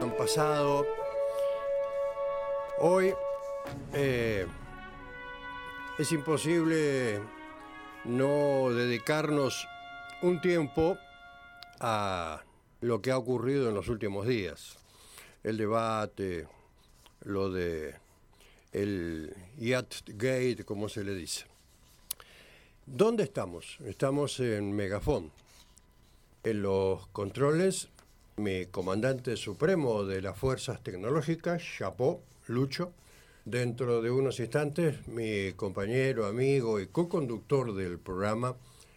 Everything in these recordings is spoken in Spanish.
Han pasado hoy eh, es imposible no dedicarnos un tiempo a lo que ha ocurrido en los últimos días. El debate, lo de el Yacht Gate, como se le dice. ¿Dónde estamos? Estamos en Megafon. En los controles, mi comandante supremo de las fuerzas tecnológicas, Chapó, Lucho. Dentro de unos instantes, mi compañero, amigo y co-conductor del programa,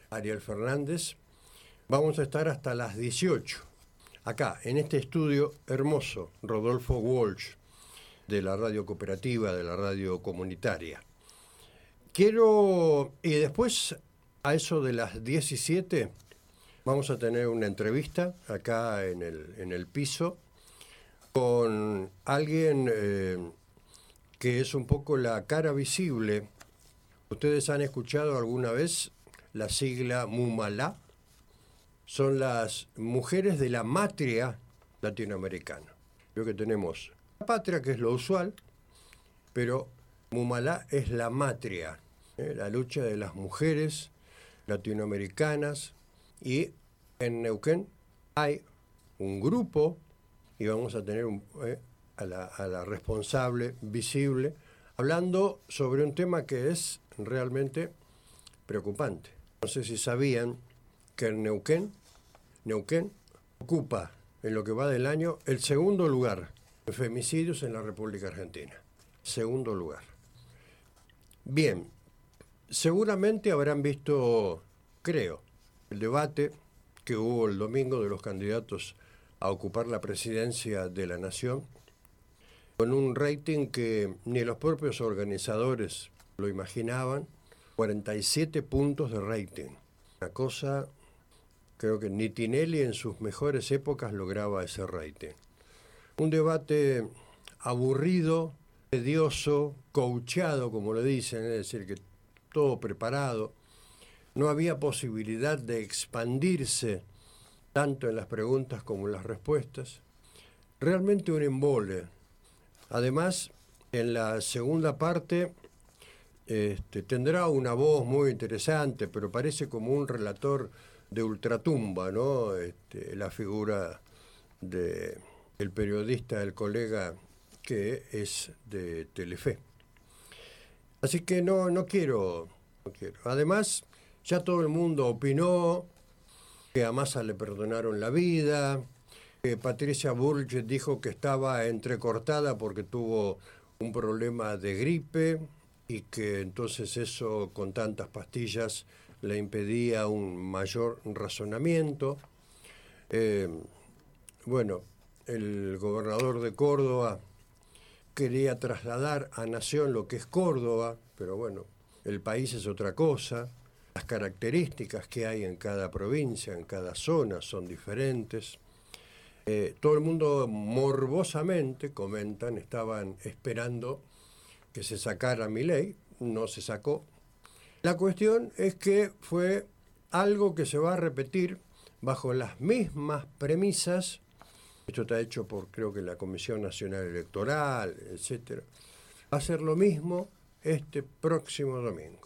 Ariel Fernández. Vamos a estar hasta las 18, acá, en este estudio hermoso, Rodolfo Walsh, de la radio cooperativa, de la radio comunitaria. Quiero, y después a eso de las 17, vamos a tener una entrevista acá en el, en el piso con alguien eh, que es un poco la cara visible. ¿Ustedes han escuchado alguna vez la sigla MUMALA? Son las mujeres de la matria latinoamericana. Creo que tenemos la patria, que es lo usual, pero MUMALA es la matria ¿eh? la lucha de las mujeres latinoamericanas y en Neuquén hay un grupo y vamos a tener ¿eh? a, la, a la responsable visible hablando sobre un tema que es realmente preocupante. No sé si sabían que en Neuquén, Neuquén ocupa en lo que va del año el segundo lugar en femicidios en la República Argentina. Segundo lugar. Bien, Seguramente habrán visto, creo, el debate que hubo el domingo de los candidatos a ocupar la presidencia de la nación, con un rating que ni los propios organizadores lo imaginaban, 47 puntos de rating. Una cosa, creo que ni Tinelli en sus mejores épocas lograba ese rating. Un debate aburrido, tedioso, coachado, como lo dicen, es decir, que todo preparado, no había posibilidad de expandirse tanto en las preguntas como en las respuestas. Realmente un embole. Además, en la segunda parte este, tendrá una voz muy interesante, pero parece como un relator de ultratumba, ¿no? Este, la figura del el periodista, el colega que es de Telefe. Así que no, no quiero, no quiero. Además, ya todo el mundo opinó que a Massa le perdonaron la vida, que Patricia Burge dijo que estaba entrecortada porque tuvo un problema de gripe y que entonces eso con tantas pastillas le impedía un mayor razonamiento. Eh, bueno, el gobernador de Córdoba quería trasladar a Nación lo que es Córdoba, pero bueno, el país es otra cosa, las características que hay en cada provincia, en cada zona son diferentes. Eh, todo el mundo morbosamente, comentan, estaban esperando que se sacara mi ley, no se sacó. La cuestión es que fue algo que se va a repetir bajo las mismas premisas esto está hecho por creo que la Comisión Nacional Electoral, etcétera. Va a ser lo mismo este próximo domingo.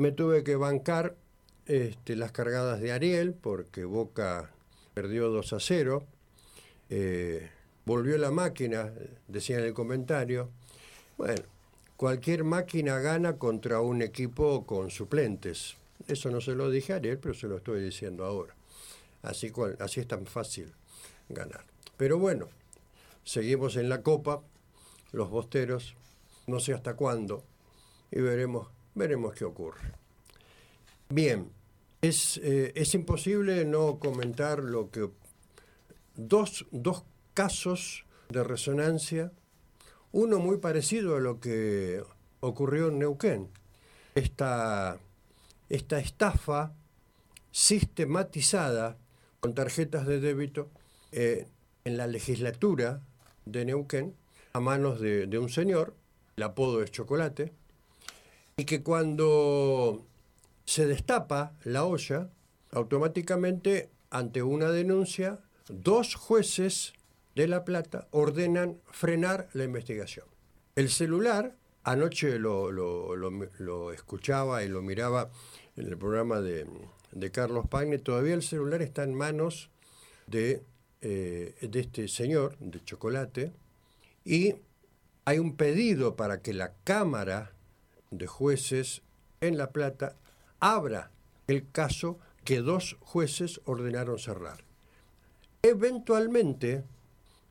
Me tuve que bancar este, las cargadas de Ariel porque Boca perdió 2 a 0. Eh, volvió la máquina, decía en el comentario. Bueno, cualquier máquina gana contra un equipo con suplentes. Eso no se lo dije a Ariel, pero se lo estoy diciendo ahora. Así, cual, así es tan fácil ganar. Pero bueno, seguimos en la copa, los bosteros, no sé hasta cuándo, y veremos, veremos qué ocurre. Bien, es, eh, es imposible no comentar lo que dos, dos casos de resonancia, uno muy parecido a lo que ocurrió en Neuquén, esta, esta estafa sistematizada con tarjetas de débito eh, en la legislatura de Neuquén a manos de, un señor, el apodo es Chocolate, y que cuando se destapa la olla, automáticamente ante una denuncia, dos jueces de La Plata ordenan frenar la investigación. El celular, anoche lo, escuchaba y lo miraba en el programa de, Carlos Pagne, todavía el celular está en manos de, eh, de este señor, de Chocolate, y hay un pedido para que la Cámara de Jueces en La Plata abra el caso que dos jueces ordenaron cerrar. Eventualmente,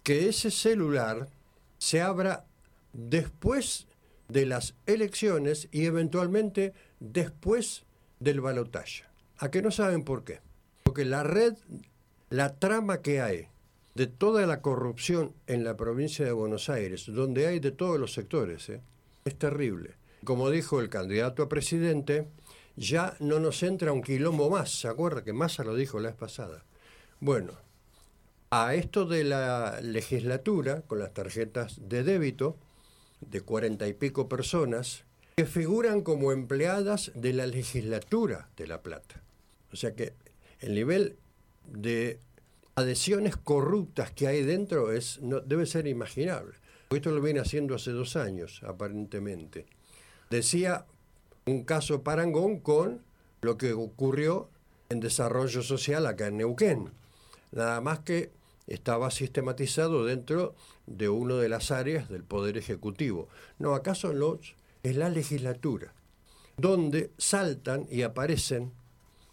que ese celular se abra después de las elecciones y eventualmente después del balotaje. ¿A que no saben por qué? Porque la red, la trama que hay de toda la corrupción en la provincia de Buenos Aires, donde hay de todos los sectores, ¿eh? es terrible. Como dijo el candidato a presidente, ya no nos entra un quilombo más. ¿Se acuerda que Massa lo dijo la vez pasada? Bueno, a esto de la legislatura, con las tarjetas de débito, de cuarenta y pico personas, que figuran como empleadas de la legislatura de La Plata. O sea que el nivel de adhesiones corruptas que hay dentro es, no, debe ser imaginable. Esto lo viene haciendo hace dos años, aparentemente. Decía un caso parangón con lo que ocurrió en desarrollo social acá en Neuquén. Nada más que estaba sistematizado dentro de una de las áreas del Poder Ejecutivo. No, acaso los, es la legislatura, donde saltan y aparecen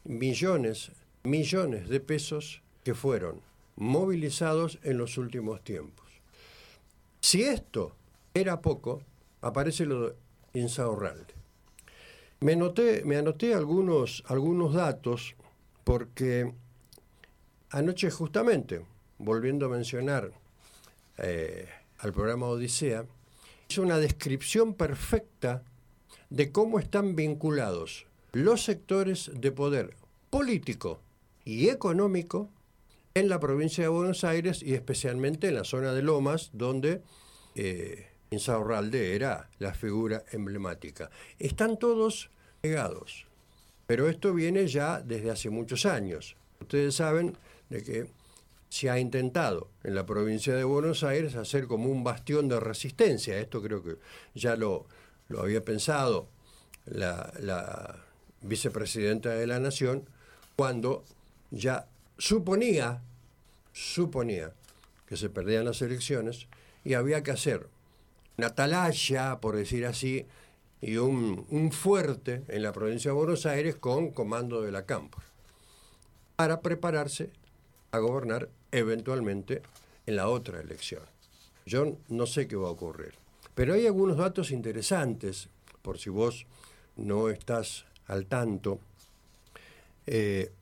millones, millones de pesos que fueron movilizados en los últimos tiempos. Si esto era poco, aparece lo de Insaurralde. Me, me anoté algunos, algunos datos porque anoche justamente volviendo a mencionar eh, al programa Odisea, hizo una descripción perfecta de cómo están vinculados los sectores de poder político y económico en la provincia de Buenos Aires y especialmente en la zona de Lomas, donde eh, Insaurralde era la figura emblemática. Están todos pegados, pero esto viene ya desde hace muchos años. Ustedes saben de que se ha intentado en la provincia de Buenos Aires hacer como un bastión de resistencia. Esto creo que ya lo, lo había pensado la, la, vicepresidenta de la Nación cuando ya suponía, suponía que se perdían las elecciones y había que hacer una atalaya, por decir así, y un, fuerte en la provincia de Buenos Aires con comando de la Campo para prepararse a gobernar eventualmente en la otra elección. Yo no sé qué va a ocurrir. Pero hay algunos datos interesantes, por si vos no estás al tanto. Eh,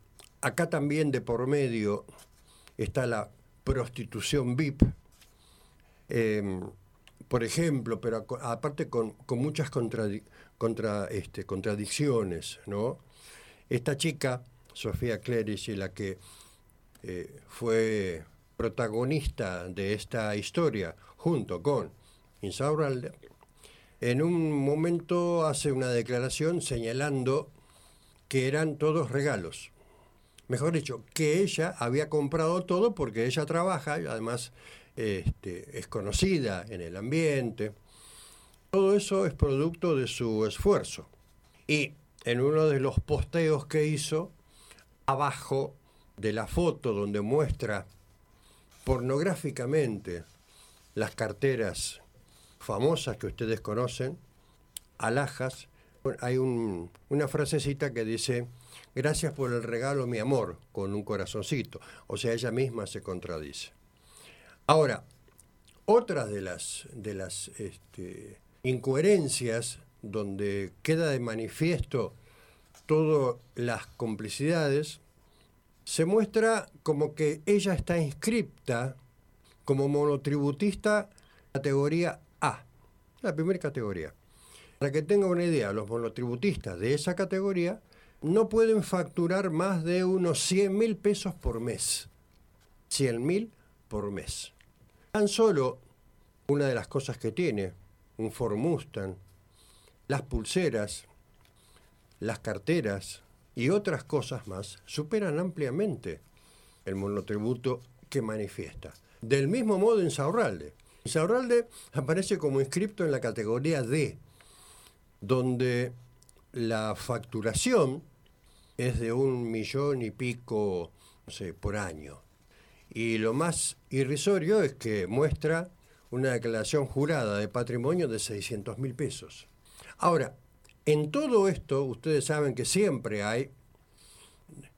acá también de por medio está la prostitución VIP, em, por ejemplo, pero aparte con, muchas contra, este, contradicciones, ¿no? Esta chica, Sofía Clerici, la que eh, fue protagonista de esta historia junto con Insaurralde, en un momento hace una declaración señalando que eran todos regalos. Mejor dicho, que ella había comprado todo porque ella trabaja además este, es conocida en el ambiente. Todo eso es producto de su esfuerzo. Y en uno de los posteos que hizo, abajo de la foto donde muestra pornográficamente las carteras famosas que ustedes conocen, alhajas, hay una frasecita que dice, gracias por el regalo, mi amor, con un corazoncito. O sea, ella misma se contradice. Ahora, otra de las, de las este, incoherencias donde queda de manifiesto todas las complicidades se muestra como que ella está inscripta como monotributista categoría A, la primera categoría. Para que tenga una idea, los monotributistas de esa categoría no pueden facturar más de unos 100 mil pesos por mes. 100 mil por mes. Tan solo una de las cosas que tiene un Ford Mustang, las pulseras, las carteras, y otras cosas más superan ampliamente el monotributo que manifiesta. Del mismo modo en Saurralde. Saurralde aparece como inscripto en la categoría D, donde la facturación es de un millón y pico, no sé, por año. Y lo más irrisorio es que muestra una declaración jurada de patrimonio de 600 mil pesos. Ahora, en todo esto, ustedes saben que siempre hay,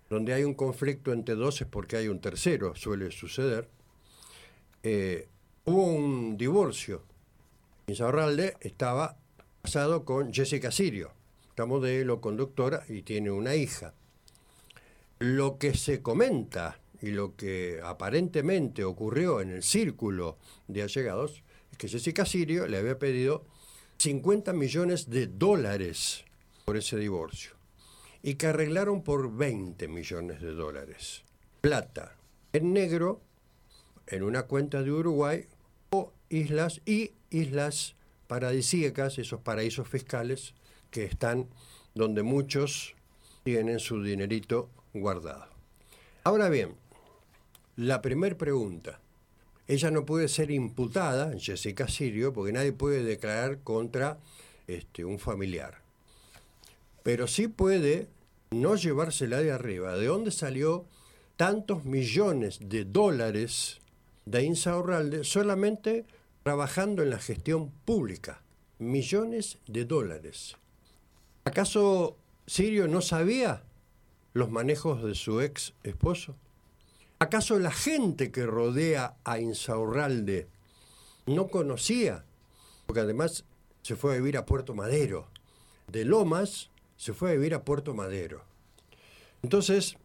donde hay un conflicto entre dos es porque hay un tercero, suele suceder. Eh, hubo un divorcio. Insaurralde estaba casado con Jessica Sirio, esta modelo, conductora, y tiene una hija. Lo que se comenta y lo que aparentemente ocurrió en el círculo de allegados es que Jessica Sirio le había pedido 50 millones de dólares por ese divorcio y que arreglaron por 20 millones de dólares. Plata en negro en una cuenta de Uruguay o islas y islas paradisíacas, esos paraísos fiscales que están donde muchos tienen su dinerito guardado. Ahora bien, la primera pregunta. Ella no puede ser imputada, Jessica Sirio, porque nadie puede declarar contra este, un familiar. Pero sí puede no llevársela de arriba. ¿De dónde salió tantos millones de dólares de Insaurralde solamente trabajando en la gestión pública? Millones de dólares. ¿Acaso Sirio no sabía los manejos de su ex esposo? ¿Acaso la gente que rodea a Insaurralde no conocía? Porque además se fue a vivir a Puerto Madero. De Lomas se fue a vivir a Puerto Madero. Entonces,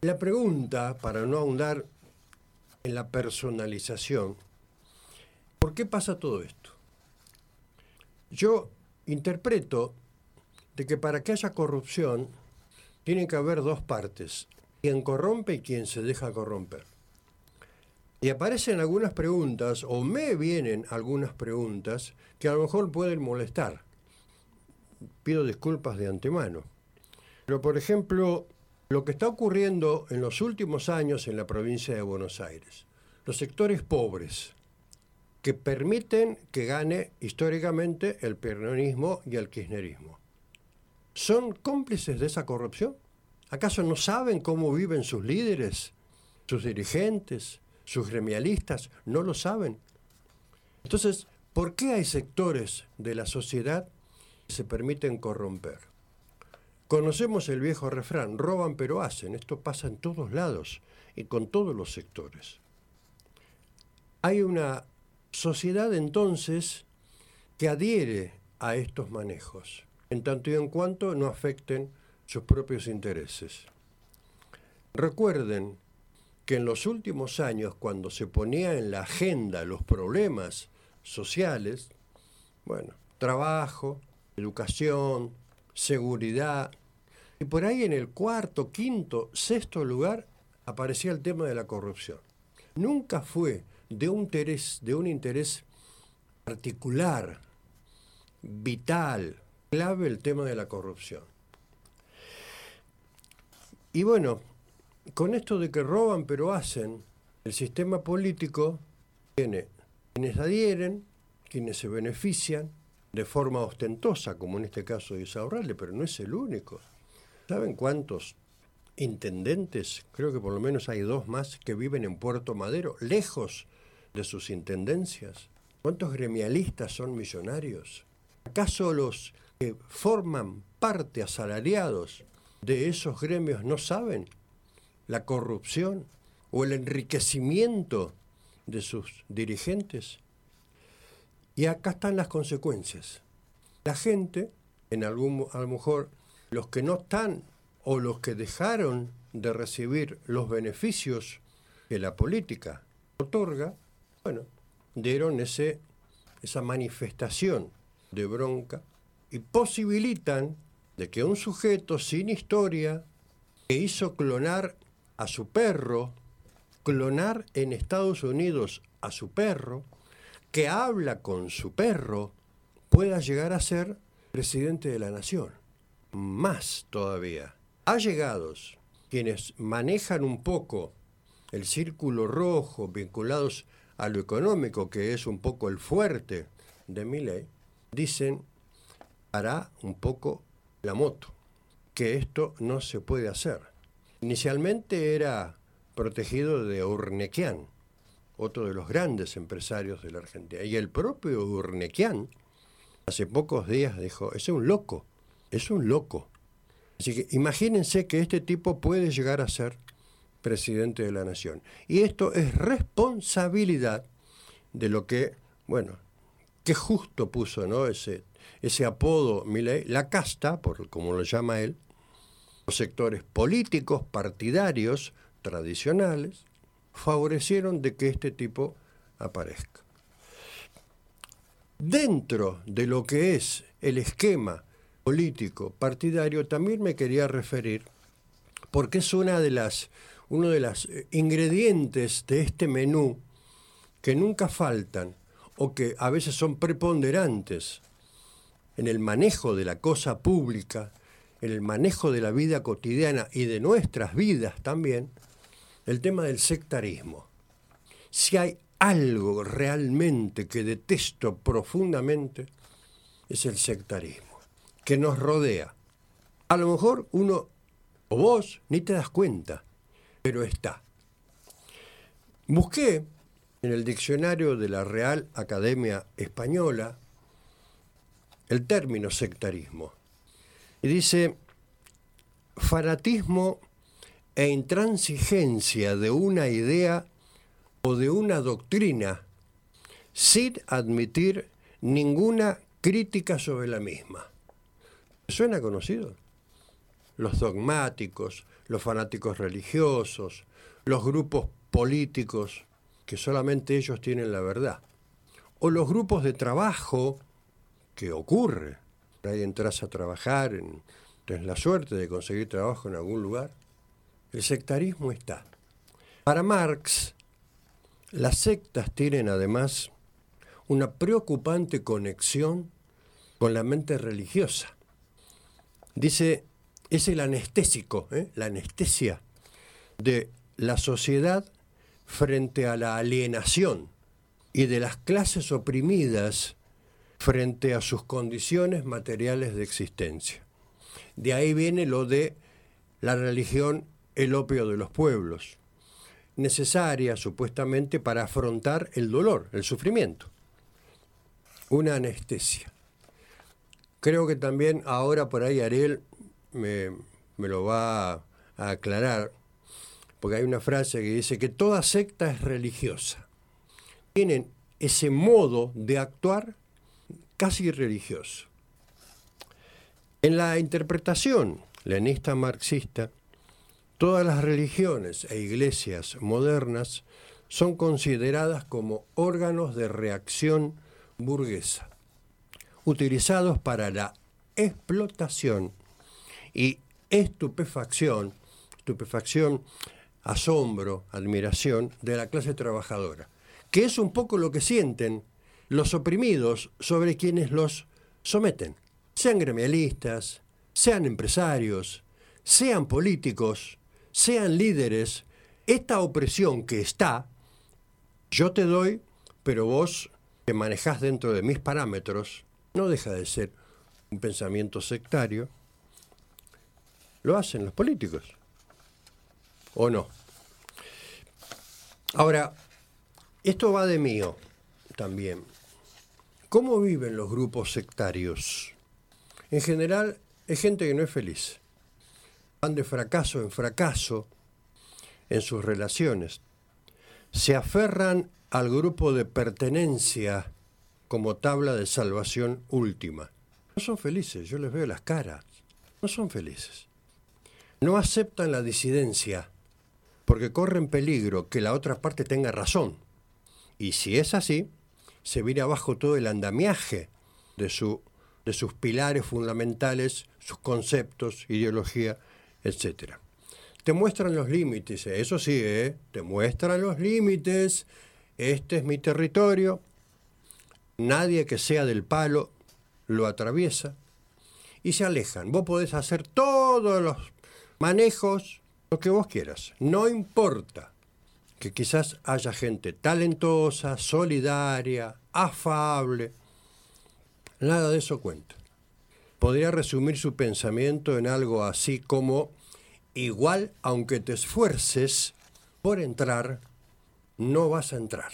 la pregunta, para no ahondar en la personalización, ¿por qué pasa todo esto? Yo interpreto de que para que haya corrupción tienen que haber dos partes, quien corrompe y quien se deja corromper. Y aparecen algunas preguntas, o me vienen algunas preguntas, que a lo mejor pueden molestar. Pido disculpas de antemano. Pero, por ejemplo, lo que está ocurriendo en los últimos años en la provincia de Buenos Aires, los sectores pobres, que permiten que gane históricamente el peronismo y el kirchnerismo, ¿son cómplices de esa corrupción? ¿Acaso no saben cómo viven sus líderes, sus dirigentes, sus gremialistas? ¿No lo saben? Entonces, ¿por qué hay sectores de la sociedad que se permiten corromper? Conocemos el viejo refrán, roban pero hacen. Esto pasa en todos lados y con todos los sectores. Hay una sociedad entonces que adhiere a estos manejos, en tanto y en cuanto no afecten sus propios intereses. Recuerden que en los últimos años, cuando se ponía en la agenda los problemas sociales, bueno, trabajo, educación, seguridad, y por ahí en el cuarto, quinto, sexto lugar aparecía el tema de la corrupción. Nunca fue de un interés, de un interés particular, vital, clave el tema de la corrupción. Y bueno, con esto de que roban pero hacen, el sistema político tiene quienes adhieren, quienes se benefician de forma ostentosa, como en este caso de Isaurralde, pero no es el único. ¿Saben cuántos intendentes? Creo que por lo menos hay dos más que viven en Puerto Madero, lejos de sus intendencias. ¿Cuántos gremialistas son millonarios? ¿Acaso los que forman parte asalariados de esos gremios no saben la corrupción o el enriquecimiento de sus dirigentes. Y acá están las consecuencias. La gente, en algún, a lo mejor los que no están o los que dejaron de recibir los beneficios que la política otorga, bueno, dieron ese, esa manifestación de bronca y posibilitan de que un sujeto sin historia que hizo clonar a su perro, clonar en Estados Unidos a su perro, que habla con su perro, pueda llegar a ser presidente de la nación. Más todavía, allegados quienes manejan un poco el círculo rojo vinculados a lo económico, que es un poco el fuerte de mi ley, dicen, hará un poco la moto, que esto no se puede hacer. Inicialmente era protegido de Urnequian, otro de los grandes empresarios de la Argentina. Y el propio Urnequian, hace pocos días dijo, es un loco, es un loco. Así que imagínense que este tipo puede llegar a ser presidente de la nación. Y esto es responsabilidad de lo que, bueno, qué justo puso, ¿no? Ese, ese apodo, Milei, la casta, por como lo llama él, los sectores políticos, partidarios, tradicionales, favorecieron de que este tipo aparezca. Dentro de lo que es el esquema político partidario, también me quería referir, porque es una de las, uno de los eh, ingredientes de este menú que nunca faltan o que a veces son preponderantes en el manejo de la cosa pública, en el manejo de la vida cotidiana y de nuestras vidas también, el tema del sectarismo. Si hay algo realmente que detesto profundamente, es el sectarismo, que nos rodea. A lo mejor uno, o vos, ni te das cuenta, pero está. Busqué en el diccionario de la Real Academia Española el término sectarismo. Y dice, fanatismo e intransigencia de una idea o de una doctrina sin admitir ninguna crítica sobre la misma. ¿Suena conocido? Los dogmáticos, los fanáticos religiosos, los grupos políticos, que solamente ellos tienen la verdad. O los grupos de trabajo, que ocurre. Ahí entras a trabajar, tienes la suerte de conseguir trabajo en algún lugar el sectarismo está. Para Marx, las sectas tienen además una preocupante conexión con la mente religiosa. Dice, es el anestésico, ¿eh? la anestesia de la sociedad frente a la alienación y de las clases oprimidas frente a sus condiciones materiales de existencia. De ahí viene lo de la religión el opio de los pueblos, necesaria supuestamente para afrontar el dolor, el sufrimiento. Una anestesia. Creo que también ahora por ahí Ariel me, me lo va a aclarar, porque hay una frase que dice que toda secta es religiosa. Tienen ese modo de actuar casi religioso. En la interpretación lenista marxista, Todas las religiones e iglesias modernas son consideradas como órganos de reacción burguesa, utilizados para la explotación y estupefacción, estupefacción, asombro, admiración de la clase trabajadora, que es un poco lo que sienten los oprimidos sobre quienes los someten, sean gremialistas, sean empresarios, sean políticos, sean líderes, esta opresión que está, yo te doy, pero vos que manejás dentro de mis parámetros, no deja de ser un pensamiento sectario, lo hacen los políticos, ¿o no? Ahora, esto va de mío también. ¿Cómo viven los grupos sectarios? En general, es gente que no es feliz van de fracaso en fracaso en sus relaciones. Se aferran al grupo de pertenencia como tabla de salvación última. No son felices, yo les veo las caras. No son felices. No aceptan la disidencia porque corren peligro que la otra parte tenga razón. Y si es así, se viene abajo todo el andamiaje de, su, de sus pilares fundamentales, sus conceptos, ideología etcétera. Te muestran los límites, eso sí, ¿eh? te muestran los límites, este es mi territorio, nadie que sea del palo lo atraviesa y se alejan. Vos podés hacer todos los manejos, lo que vos quieras. No importa que quizás haya gente talentosa, solidaria, afable. Nada de eso cuenta. Podría resumir su pensamiento en algo así como, igual aunque te esfuerces por entrar, no vas a entrar.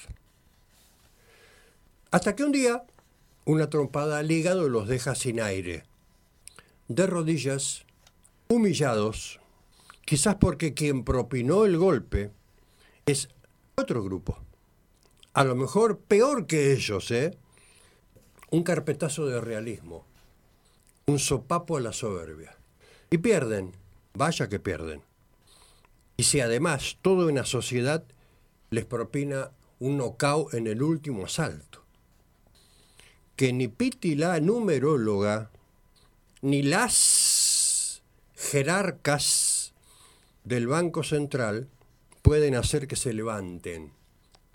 Hasta que un día una trompada al hígado los deja sin aire, de rodillas, humillados, quizás porque quien propinó el golpe es otro grupo. A lo mejor peor que ellos, ¿eh? Un carpetazo de realismo, un sopapo a la soberbia. Y pierden, vaya que pierden. Y si además toda una sociedad les propina un nocao en el último asalto. Que ni Piti la numeróloga, ni las jerarcas del Banco Central pueden hacer que se levanten,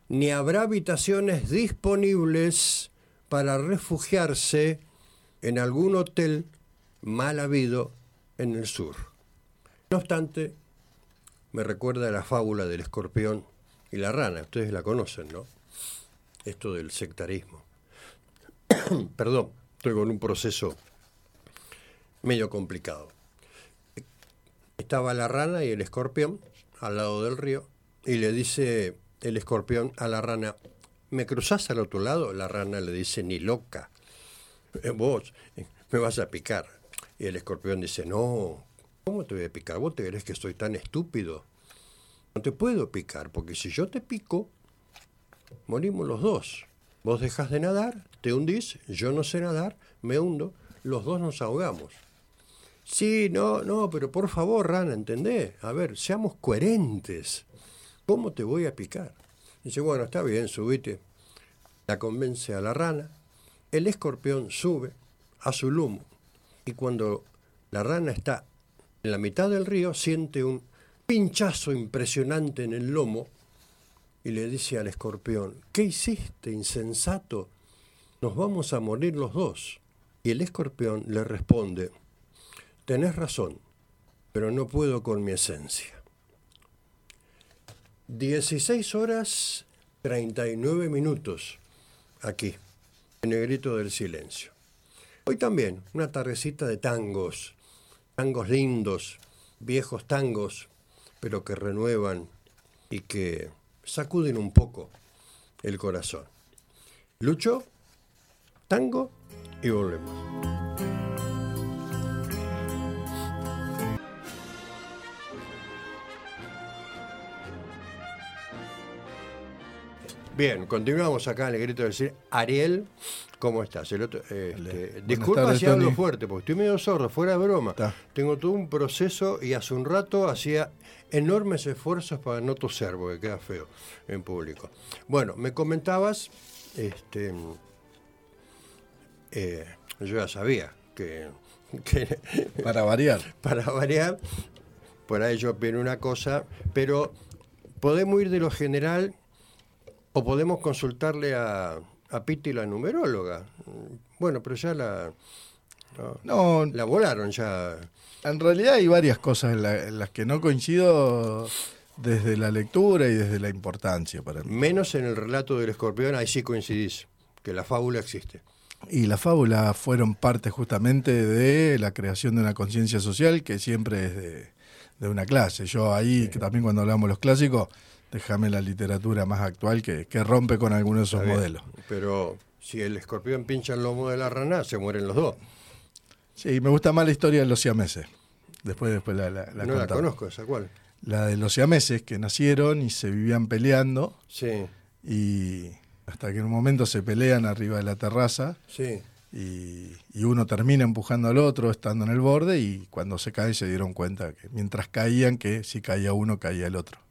ni habrá habitaciones disponibles para refugiarse en algún hotel mal habido en el sur. No obstante, me recuerda la fábula del escorpión y la rana, ustedes la conocen, ¿no? Esto del sectarismo. Perdón, estoy con un proceso medio complicado. Estaba la rana y el escorpión al lado del río y le dice el escorpión a la rana, ¿me cruzás al otro lado? La rana le dice, ni loca, eh, vos eh, me vas a picar. Y el escorpión dice, no, ¿cómo te voy a picar? ¿Vos te crees que soy tan estúpido? No te puedo picar, porque si yo te pico, morimos los dos. Vos dejas de nadar, te hundís, yo no sé nadar, me hundo, los dos nos ahogamos. Sí, no, no, pero por favor, Rana, ¿entendés? A ver, seamos coherentes. ¿Cómo te voy a picar? Dice, bueno, está bien, subite. La convence a la rana. El escorpión sube a su lumo. Y cuando la rana está en la mitad del río, siente un pinchazo impresionante en el lomo y le dice al escorpión, ¿qué hiciste, insensato? Nos vamos a morir los dos. Y el escorpión le responde, tenés razón, pero no puedo con mi esencia. 16 horas 39 minutos aquí, en el grito del silencio. Hoy también, una tardecita de tangos, tangos lindos, viejos tangos, pero que renuevan y que sacuden un poco el corazón. Lucho, tango y volvemos. Bien, continuamos acá en el grito del cine. Ariel, ¿cómo estás? El otro, este, disculpa si hablo fuerte, porque estoy medio sordo, fuera de broma. Tengo todo un proceso y hace un rato hacía enormes esfuerzos para no toser, porque queda feo en público. Bueno, me comentabas, este, eh, yo ya sabía que, Para variar. Para variar, por ahí yo opino una cosa, pero podemos ir de lo general o podemos consultarle a, a Pitti, la numeróloga. Bueno, pero ya la, no, la volaron ya. En realidad hay varias cosas en, las que no coincido desde la lectura y desde la importancia para mí. Menos en el relato del escorpión, ahí sí coincidís, que la fábula existe. Y la fábula fueron parte justamente de la creación de una conciencia social que siempre es de, una clase. Yo ahí, que también cuando hablamos los clásicos, déjame la literatura más actual que, rompe con algunos de esos modelos. Pero si el escorpión pincha el lomo de la rana, se mueren los dos. Sí, me gusta más la historia de los siameses. Después, después la, la, No la conozco, ¿esa cuál? La de los siameses que nacieron y se vivían peleando. Sí. Y hasta que en un momento se pelean arriba de la terraza. Sí. Y, y, uno termina empujando al otro estando en el borde y cuando se cae se dieron cuenta que mientras caían que si caía uno caía el otro.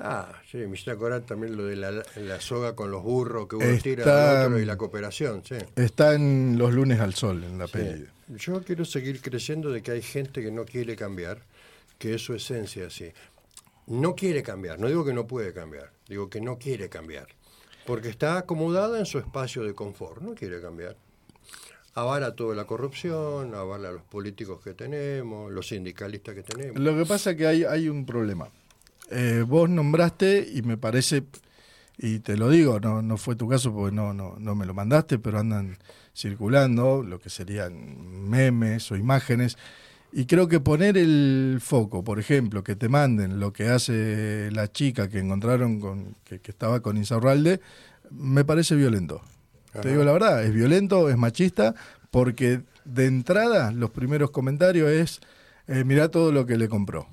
Ah, sí, me hiciste acordar también lo de la, soga con los burros que uno tira al otro y la cooperación, sí. Está en Los lunes al sol, en la peli. Yo quiero seguir creyendo de que hay gente que no quiere cambiar, que es su esencia así. No quiere cambiar, no digo que no puede cambiar, digo que no quiere cambiar. Porque está acomodada en su espacio de confort, no quiere cambiar. avala toda la corrupción, avala los políticos que tenemos, los sindicalistas que tenemos. Lo que pasa es que hay, hay un problema. Eh, vos nombraste, y me parece, y te lo digo, no, no fue tu caso porque no, no, no me lo mandaste, pero andan circulando lo que serían memes o imágenes. Y creo que poner el foco, por ejemplo, que te manden lo que hace la chica que encontraron con, que, que estaba con Insaurralde, me parece violento. Te digo la verdad, es violento, es machista, porque de entrada los primeros comentarios es, eh, mirá todo lo que le compró.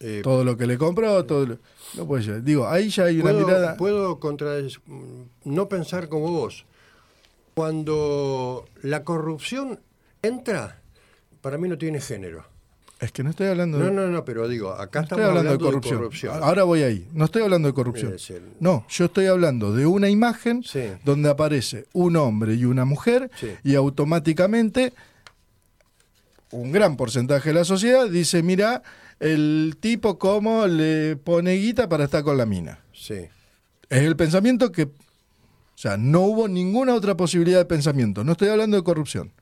Eh, todo lo que le compró, todo lo- no puede ser. Digo, ahí ya hay una mirada... puedo contra- no pensar como vos. Cuando la corrupción entra, para mí no tiene género. Es que no estoy hablando No, de... no, no, pero digo, acá no estamos estoy hablando, de hablando corrupción. de corrupción. Ahora voy ahí. No estoy hablando de corrupción. El- No, yo estoy hablando de una imagen Sí. donde aparece un hombre y una mujer Sí. y automáticamente un gran porcentaje de la sociedad dice, mira, el tipo cómo le pone guita para estar con la mina. Sí. Es el pensamiento que... O sea, no hubo ninguna otra posibilidad de pensamiento. No estoy hablando de corrupción.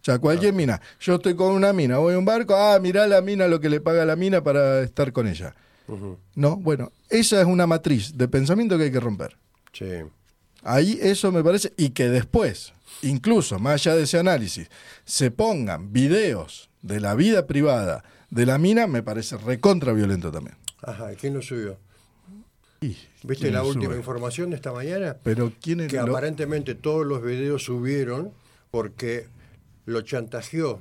O sea, cualquier mina. Yo estoy con una mina, voy a un barco, ah, mirá la mina lo que le paga la mina para estar con ella. No, bueno, esa es una matriz de pensamiento que hay que romper. Sí. Ahí eso me parece, y que después, incluso más allá de ese análisis, se pongan videos de la vida privada de la mina, me parece recontra violento también. Ajá, ¿quién lo subió? ¿Viste ¿quién la última sube? información de esta mañana? Pero quién es Que lo- aparentemente todos los videos subieron porque lo chantajeó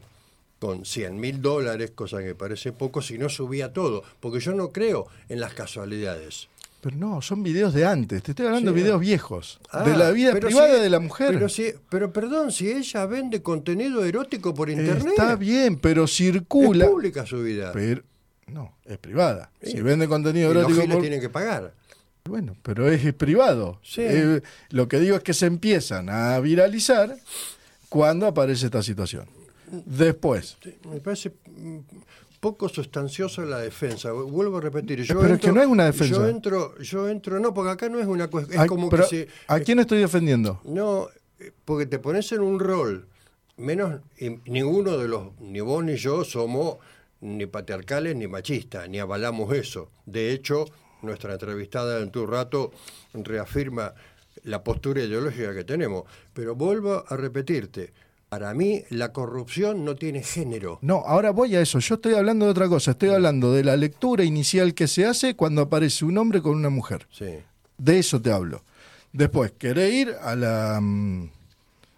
con 100 mil dólares, cosa que me parece poco, si no subía todo. Porque yo no creo en las casualidades. Pero no, son videos de antes, te estoy hablando Sí. de videos viejos, Ah, de la vida privada si- de la mujer. Pero, si, pero perdón, si ella vende contenido erótico por internet, Está bien, pero circula. es pública su vida. Pero, no, es privada. Sí. Si vende contenido y los erótico. giles por- tienen que pagar. Bueno, pero es, es privado. Sí. Eh, lo que digo es que se empiezan a viralizar cuando aparece esta situación. Después. Me parece mm, poco sustanciosa la defensa. Vuelvo a repetir. Yo Pero es que no es una defensa. Yo entro, yo entro, no, porque acá no es una cuestión. ¿a- Es como pero, que se. ¿A quién estoy defendiendo? No, eh, porque te pones en un rol, menos, ninguno de los, ni vos ni yo somos ni patriarcales ni machistas, ni avalamos eso. De hecho, nuestra entrevistada en tu rato reafirma la postura ideológica que tenemos. Pero vuelvo a repetirte, para mí la corrupción no tiene género. No, ahora voy a eso. Yo estoy hablando de otra cosa. Estoy hablando de la lectura inicial que se hace cuando aparece un hombre con una mujer. Sí. De eso te hablo. Después, ¿querés ir a la, mm,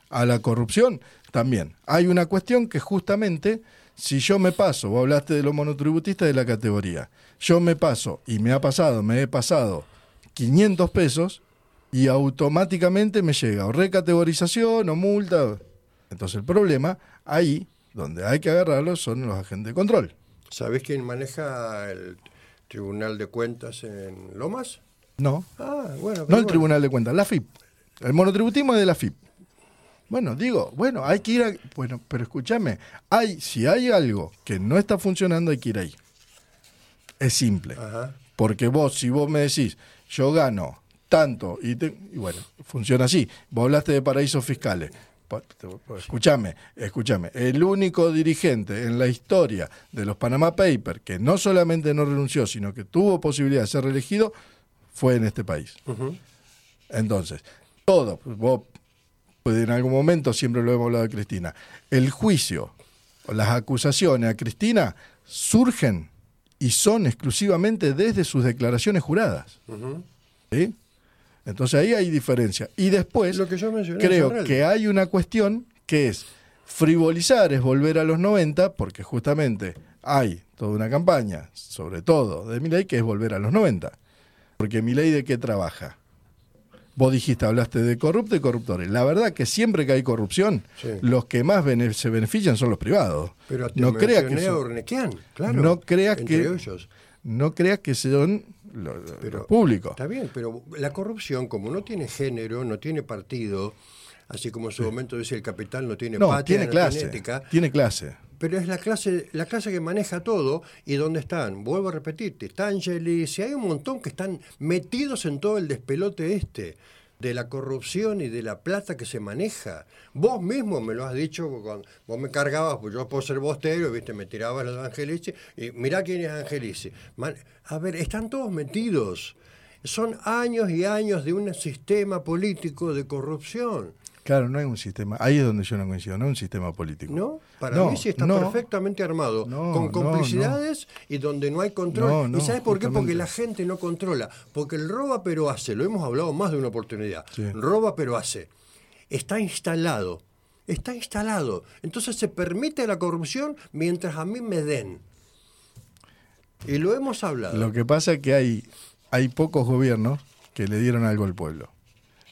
a la corrupción? También. Hay una cuestión que justamente, si yo me paso, vos hablaste de los monotributistas de la categoría, yo me paso, y me ha pasado, me he pasado 500 pesos y automáticamente me llega o recategorización o multa. Entonces el problema ahí, donde hay que agarrarlo, son los agentes de control. ¿Sabés quién maneja el Tribunal de Cuentas en Lomas? No, Ah, bueno. No el bueno. Tribunal de Cuentas, la FIP. El monotributismo es de la FIP. Bueno, digo, bueno, hay que ir a... Bueno, pero escúchame, hay, si hay algo que no está funcionando, hay que ir ahí. Es simple. Ajá. Porque vos, si vos me decís, yo gano tanto, y, te- y bueno, funciona así. Vos hablaste de paraísos fiscales. Escúchame, escúchame. El único dirigente en la historia de los Panama Papers que no solamente no renunció, sino que tuvo posibilidad de ser reelegido, fue en este país. Entonces, todo, vos pues en algún momento siempre lo hemos hablado de Cristina, el juicio o las acusaciones a Cristina surgen y son exclusivamente desde sus declaraciones juradas. ¿sí? Entonces ahí hay diferencia. Y después Lo que yo mencioné creo que hay una cuestión que es frivolizar, es volver a los 90, porque justamente hay toda una campaña, sobre todo de Milei, que es volver a los 90. Porque Milei de qué trabaja? Vos dijiste, hablaste de corrupto y corruptores. La verdad que siempre que hay corrupción, Sí. los que más bene- se benefician son los privados. Pero te no creas que son- claro. no creas que- ellos. no creas que son los Pero- públicos. Está bien, pero la corrupción, como no tiene género, no tiene partido, así como en su momento dice el capital no tiene No, patria, tiene no clase. tiene ética, Tiene clase. pero es la clase, la clase que maneja todo y dónde están. Vuelvo a repetirte, está Angelis, y hay un montón que están metidos en todo el despelote este. De la corrupción y de la plata que se maneja. Vos mismo me lo has dicho, vos me cargabas, pues yo puedo ser bostero, ¿viste? me tirabas lo de Angelici, y mirá quién es Angelici. a ver, están todos metidos. Son años y años de un sistema político de corrupción. Claro, no hay un sistema. Ahí es donde yo no coincido, no hay un sistema político. No, para mí sí está perfectamente armado, con complicidades y donde no hay control. ¿Y sabes por qué? Porque la gente no controla. Porque el roba pero hace, lo hemos hablado más de una oportunidad. Roba pero hace. Está instalado. Está instalado. Entonces se permite la corrupción mientras a mí me den. Y lo hemos hablado. Lo que pasa es que hay, hay pocos gobiernos que le dieron algo al pueblo.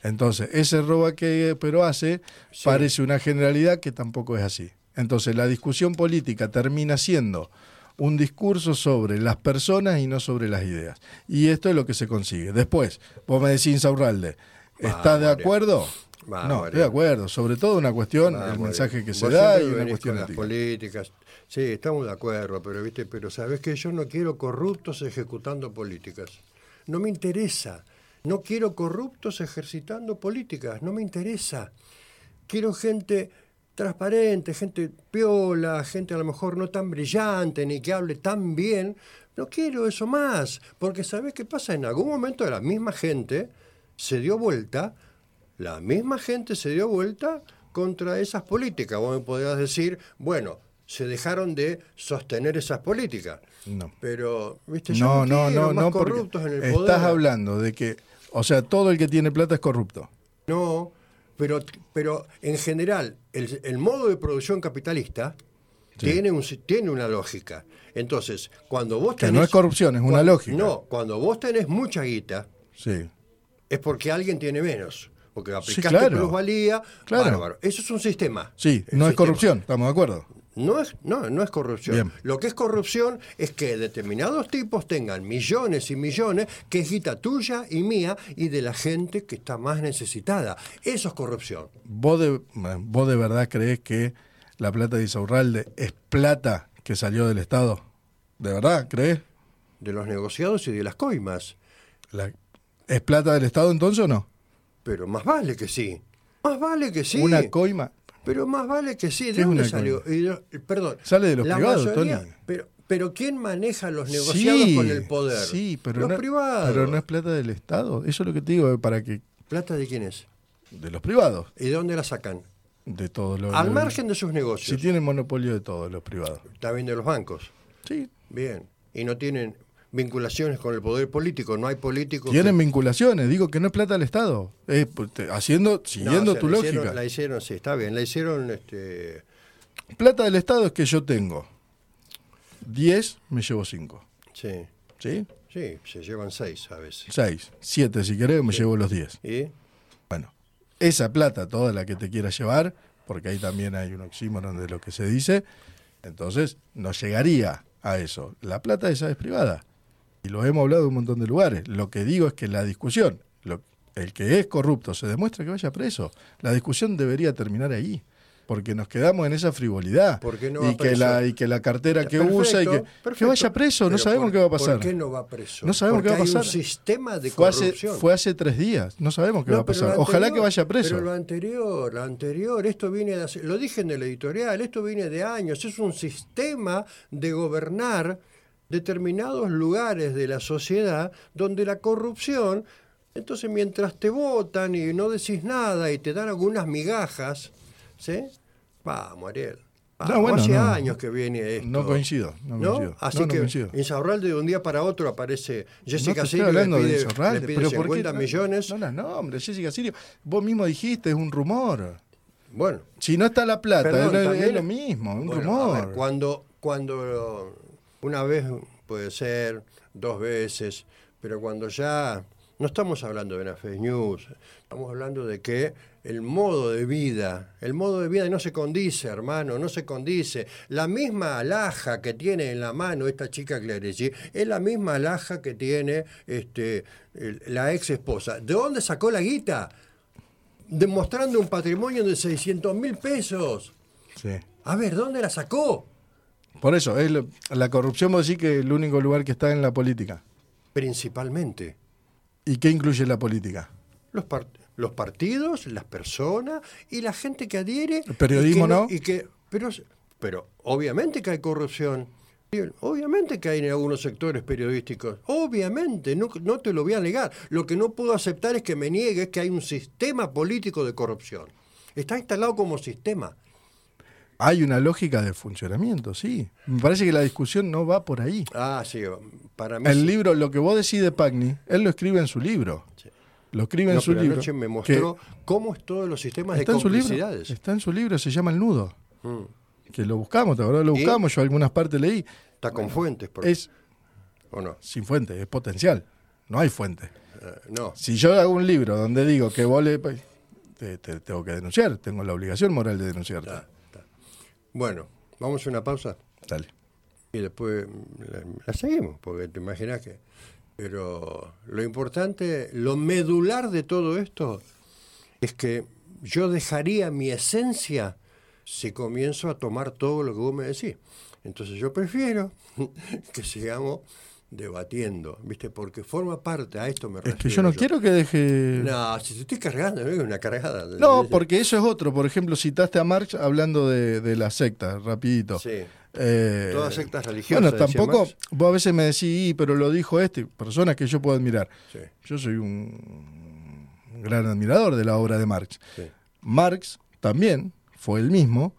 Entonces, ese roba que hace parece una generalidad que tampoco es así. Entonces, la discusión política termina siendo un discurso sobre las personas y no sobre las ideas. Y esto es lo que se consigue. Después, vos me decís, Insaurralde, ¿estás de acuerdo? no, estoy de acuerdo. Sobre todo una cuestión, el mensaje que se da y una cuestión las políticas. Sí, estamos de acuerdo, pero viste, pero sabes que yo no quiero corruptos ejecutando políticas. No me interesa. No quiero corruptos ejercitando políticas, no me interesa. Quiero gente transparente, gente piola, gente a lo mejor no tan brillante ni que hable tan bien. No quiero eso más, porque ¿sabes qué pasa? En algún momento la misma gente se dio vuelta, la misma gente se dio vuelta contra esas políticas. Vos me podrías decir, bueno, se dejaron de sostener esas políticas. No. Pero, ¿viste? Yo no, no, no, no, corruptos en el poder. Estás hablando de que o sea, todo el que tiene plata es corrupto. No, pero, pero en general, el, modo de producción capitalista tiene, un, tiene una lógica. Entonces, cuando vos tenés. Que no es corrupción, es una lógica. No, cuando vos tenés mucha guita, sí. es porque alguien tiene menos. Porque aplicaste plusvalía. Claro. Eso es un sistema. Sí, no es corrupción, estamos de acuerdo. No es, no, no es corrupción. Lo que es corrupción es que determinados tipos tengan millones y millones, que es guita tuya y mía y de la gente que está más necesitada. Eso es corrupción. ¿Vos de, vos de verdad crees que la plata de Isaurralde es plata que salió del Estado? ¿De verdad crees? De los negociados y de las coimas. ¿Es plata del Estado entonces o no? Pero más vale que sí. Más vale que sí. Una coima. Pero más vale que sí. ¿De dónde salió? perdón. Sale de los privados, Tony. Pero, pero ¿quién maneja los negociados con el poder? Sí, pero los no, privados. Pero no es plata del Estado. Eso es lo que te digo, para que... ¿Plata de quién es? De los privados. ¿Y de dónde la sacan? De todos los... Al margen de sus negocios. Si tienen monopolio de todos los privados. Bien de los bancos. Sí. Bien. Y no tienen vinculaciones con el poder político, no hay políticos. Tienen vinculaciones, digo que no es plata del Estado. Pues, haciendo, siguiendo tu lógica. la hicieron, sí, está bien, la hicieron. Este... Plata del Estado es que yo tengo 10, me llevo 5. Sí. ¿Sí? Sí, se llevan 6 a veces. 6, 7 si querés, me llevo los 10. ¿Y? Bueno, esa plata, toda la que te quieras llevar, porque ahí también hay un oxímoron de lo que se dice, entonces no llegaría a eso. La plata esa es privada y lo hemos hablado en un montón de lugares. Lo que digo es que la discusión, el que es corrupto se demuestra que vaya preso. La discusión debería terminar ahí. Porque nos quedamos en esa frivolidad. y, que la, y que la cartera que usa y que, que vaya preso, no sabemos qué va a pasar. ¿Por qué no va preso? No sabemos qué va a pasar. Hay un sistema de fue Hace, fue hace tres días, no sabemos qué va a pasar. Ojalá que vaya preso. Pero lo anterior, lo anterior, esto viene de lo dije en el editorial, esto viene de años, es un sistema de gobernar determinados lugares de la sociedad donde la corrupción, entonces mientras te votan y no decís nada y te dan algunas migajas, ¿sí? Vamos, Ariel. hace años que viene esto. No coincido, no, coincido. Así que Insaurralde de un día para otro aparece Jessica Sirio le pide, le pide pero 50 qué, millones. No, no, hombre, Jessica Sirio, vos mismo dijiste, es un rumor. Bueno. Si no está la plata, es, lo mismo, un rumor. cuando, cuando una vez puede ser, dos veces, pero cuando ya no estamos hablando de una fake news, estamos hablando de que el modo de vida, el modo de vida no se condice, hermano, no se condice. La misma alhaja que tiene en la mano esta chica Clarechi es la misma alhaja que tiene este, la ex esposa. ¿De dónde sacó la guita? Demostrando un patrimonio de 600 mil pesos. Sí. A ver, ¿dónde la sacó? Por eso, es la corrupción vos decís que es el único lugar que está en la política. Principalmente. ¿Y qué incluye la política? Los, los partidos, las personas y la gente que adhiere. El periodismo no, Y que, pero, pero obviamente que hay corrupción. Obviamente que hay en algunos sectores periodísticos, obviamente, no, no te lo voy a negar. Lo que no puedo aceptar es que me niegues que hay un sistema político de corrupción. Está instalado como sistema. Hay una lógica de funcionamiento, sí. Me parece que la discusión no va por ahí. Ah, sí, para mí. El libro, lo que vos decís de Pagni, él lo escribe en su libro. Lo escribe en su libro. Anoche me mostró cómo es todos los sistemas de complicidades. está en su libro, se llama El Nudo. Mm que lo buscamos, ¿te Lo buscamos, yo algunas partes leí. Está con fuentes. Es, ¿O no? Sin fuente, es potencial. No hay fuente. Eh, no. Si yo hago un libro donde digo que vos le... Pues, te, tengo que denunciar, tengo la obligación moral de denunciarte. Bueno, vamos a una pausa. Dale. Y después la, seguimos, porque te imaginas que... Pero lo importante, lo medular de todo esto es que yo dejaría mi esencia si comienzo a tomar todo lo que vos me decís. Entonces yo prefiero que sigamos debatiendo, ¿viste? Porque forma parte, a esto me refiero. Es que yo no quiero que deje... No, si te estoy cargando, es una cargada. No, porque eso es otro. Por ejemplo, citaste a Marx hablando de, de la secta, rapidito. Sí. Eh, Todas sectas religiosas. Bueno, tampoco, vos a veces me decís, pero lo dijo este, personas que yo puedo admirar. Sí. Yo soy un gran admirador de la obra de Marx. Sí. Marx también fue el mismo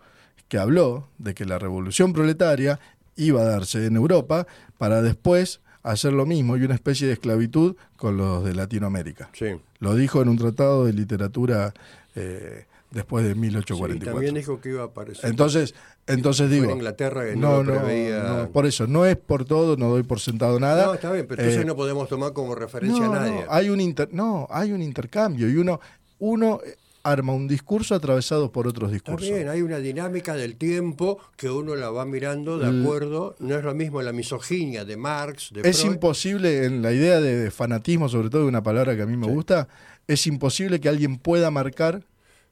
que habló de que la revolución proletaria iba a darse en Europa para después hacer lo mismo y una especie de esclavitud con los de Latinoamérica. Sí. Lo dijo en un tratado de literatura eh, después de 1844. también dijo que iba a aparecer. Entonces, entonces digo. Inglaterra no, no, por eso, no es por todo, no doy por sentado nada. No, está bien, pero entonces eh, no podemos tomar como referencia a nadie. hay un inter, no, hay un intercambio y uno, uno arma un discurso atravesado por otros discursos. También hay una dinámica del tiempo que uno la va mirando de acuerdo. No es lo mismo la misoginia de Marx, de Es imposible, en la idea de fanatismo, sobre todo de una palabra que a mí me gusta, es imposible que alguien pueda marcar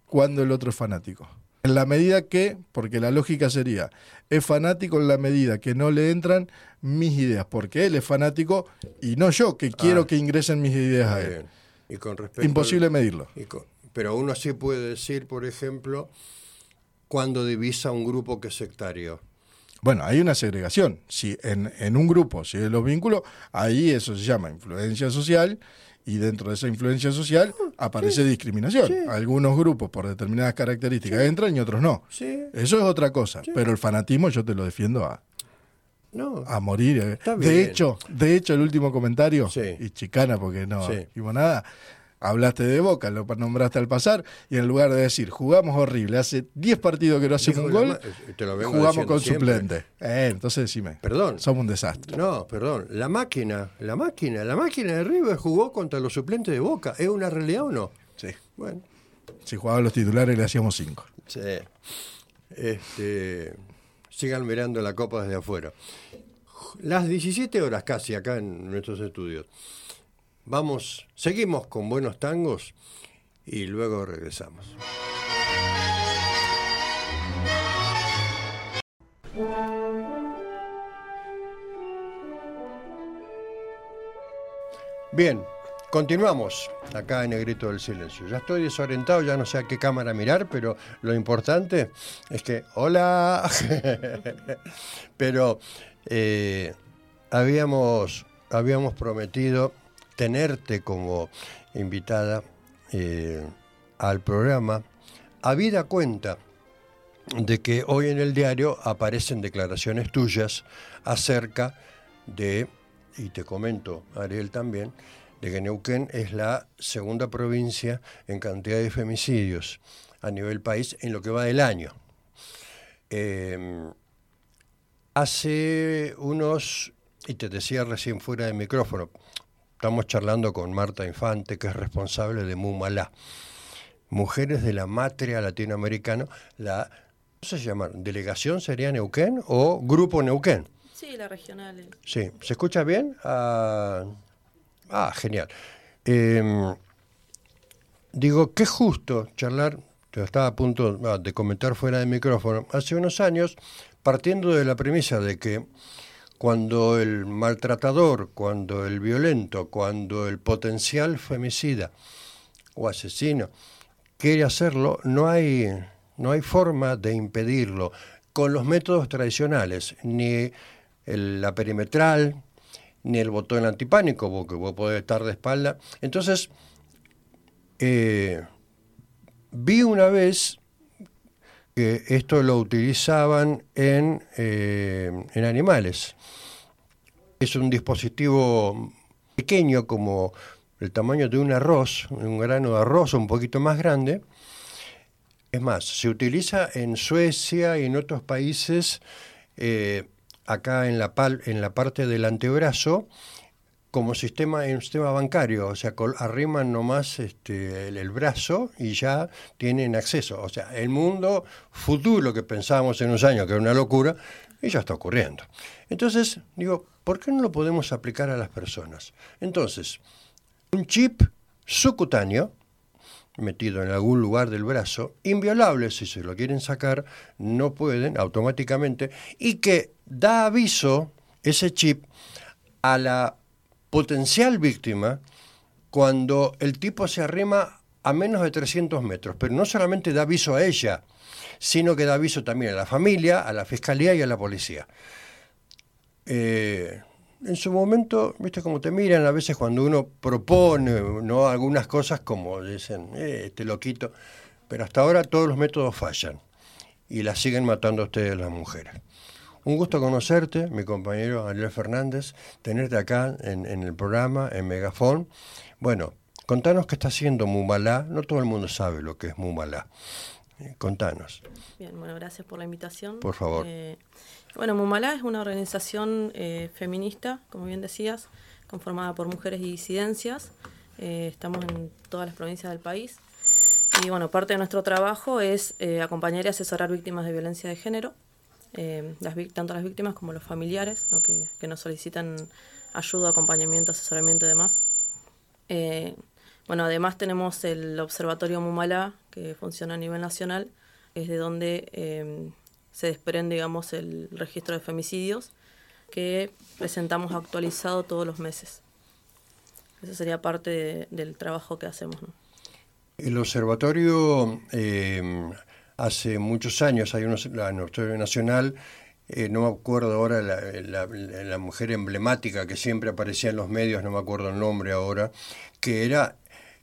cuando el otro es fanático. En la medida que, porque la lógica sería, es fanático en la medida que no le entran mis ideas, porque él es fanático y no yo, que quiero ah. que ingresen mis ideas a él. Y con respecto Imposible medirlo pero uno sí puede decir, por ejemplo, cuando divisa un grupo que es sectario. Bueno, hay una segregación. Si en, en un grupo si los vínculos, ahí eso se llama influencia social y dentro de esa influencia social aparece discriminación. Algunos grupos por determinadas características entran y otros no. Eso es otra cosa, pero el fanatismo yo te lo defiendo a, a morir. Eh. De hecho, de hecho el último comentario y chicana porque no digo nada hablaste de Boca, lo nombraste al pasar, y en lugar de decir, jugamos horrible, hace 10 partidos que no hacemos un gol, eh, jugamos con suplente. Eh, entonces decime, perdón, somos un desastre. No, perdón, la máquina, la máquina, la máquina de River jugó contra los suplentes de Boca, ¿es una realidad o no? Sí. Bueno. Si jugaban los titulares le hacíamos 5. Sí. Este, sigan mirando la copa desde afuera. Las 17 horas casi acá en nuestros estudios. Vamos, seguimos con buenos tangos y luego regresamos. Bien, continuamos acá en el grito del silencio. Ya estoy desorientado, ya no sé a qué cámara mirar, pero lo importante es que, hola, pero eh, habíamos, habíamos prometido tenerte como invitada eh, al programa, habida cuenta de que hoy en el diario aparecen declaraciones tuyas acerca de, y te comento, Ariel también, de que Neuquén es la segunda provincia en cantidad de femicidios a nivel país en lo que va del año. Em, hace unos, y te decía recién fuera de micrófono, Estamos charlando con Marta Infante, que es responsable de MUMALA, Mujeres de la Matria Latinoamericana. La, ¿Cómo se llama? ¿Delegación sería Neuquén o Grupo Neuquén? Sí, la regional. Sí, ¿se escucha bien? ah, ah genial. Em, digo, qué justo charlar, te estaba a punto ah, de comentar fuera del micrófono, hace unos años, partiendo de la premisa de que cuando el maltratador, cuando el violento, cuando el potencial femicida o asesino quiere hacerlo, no hay, no hay forma de impedirlo con los métodos tradicionales, ni la perimetral, ni el botón antipánico, porque vos podés estar de espalda. Entonces, eh, vi una vez que esto lo utilizaban en, eh, en animales. Es un dispositivo pequeño como el tamaño de un arroz, un grano de arroz un poquito más grande. Es más, se utiliza en Suecia y en otros países, eh, acá en la, en la parte del antebrazo, como sistema, en sistema bancario, o sea, arriman nomás este, el, brazo y ya tienen acceso. O sea, el mundo futuro que pensábamos en unos años que era una locura, y ya está ocurriendo. Entonces, digo, ¿por qué no lo podemos aplicar a las personas? Entonces, un chip subcutáneo, metido en algún lugar del brazo, inviolable, si se lo quieren sacar, no pueden automáticamente, y que da aviso ese chip a la potencial víctima cuando el tipo se arrima a menos de 300 metros, pero no solamente da aviso a ella, sino que da aviso también a la familia, a la fiscalía y a la policía. Eh, en su momento, viste cómo te miran a veces cuando uno propone no algunas cosas como dicen, eh, este loquito, pero hasta ahora todos los métodos fallan y las siguen matando a ustedes las mujeres. Un gusto conocerte, mi compañero Ariel Fernández, tenerte acá en, el programa, en Megafón. Bueno, contanos qué está haciendo Mumalá. No todo el mundo sabe lo que es Mumalá. Eh, contanos. Bien, bueno, gracias por la invitación. Por favor. Eh, bueno, Mumalá es una organización eh, feminista, como bien decías, conformada por mujeres y disidencias. estamos en todas las provincias del país. Y bueno, parte de nuestro trabajo es acompañar y asesorar víctimas de violencia de género eh, las, tanto las víctimas como los familiares que, nos solicitan ayuda, acompañamiento, asesoramiento y demás. Eh, bueno, además tenemos el Observatorio Mumala, que funciona a nivel nacional, es de donde eh, se desprende, digamos, el registro de femicidios, que presentamos actualizado todos los meses. Esa sería parte del trabajo que hacemos. El observatorio hace muchos años, hay unos, la Observatorio Nacional, eh, no me acuerdo ahora la, mujer emblemática que siempre aparecía en los medios, no me acuerdo el nombre ahora, que era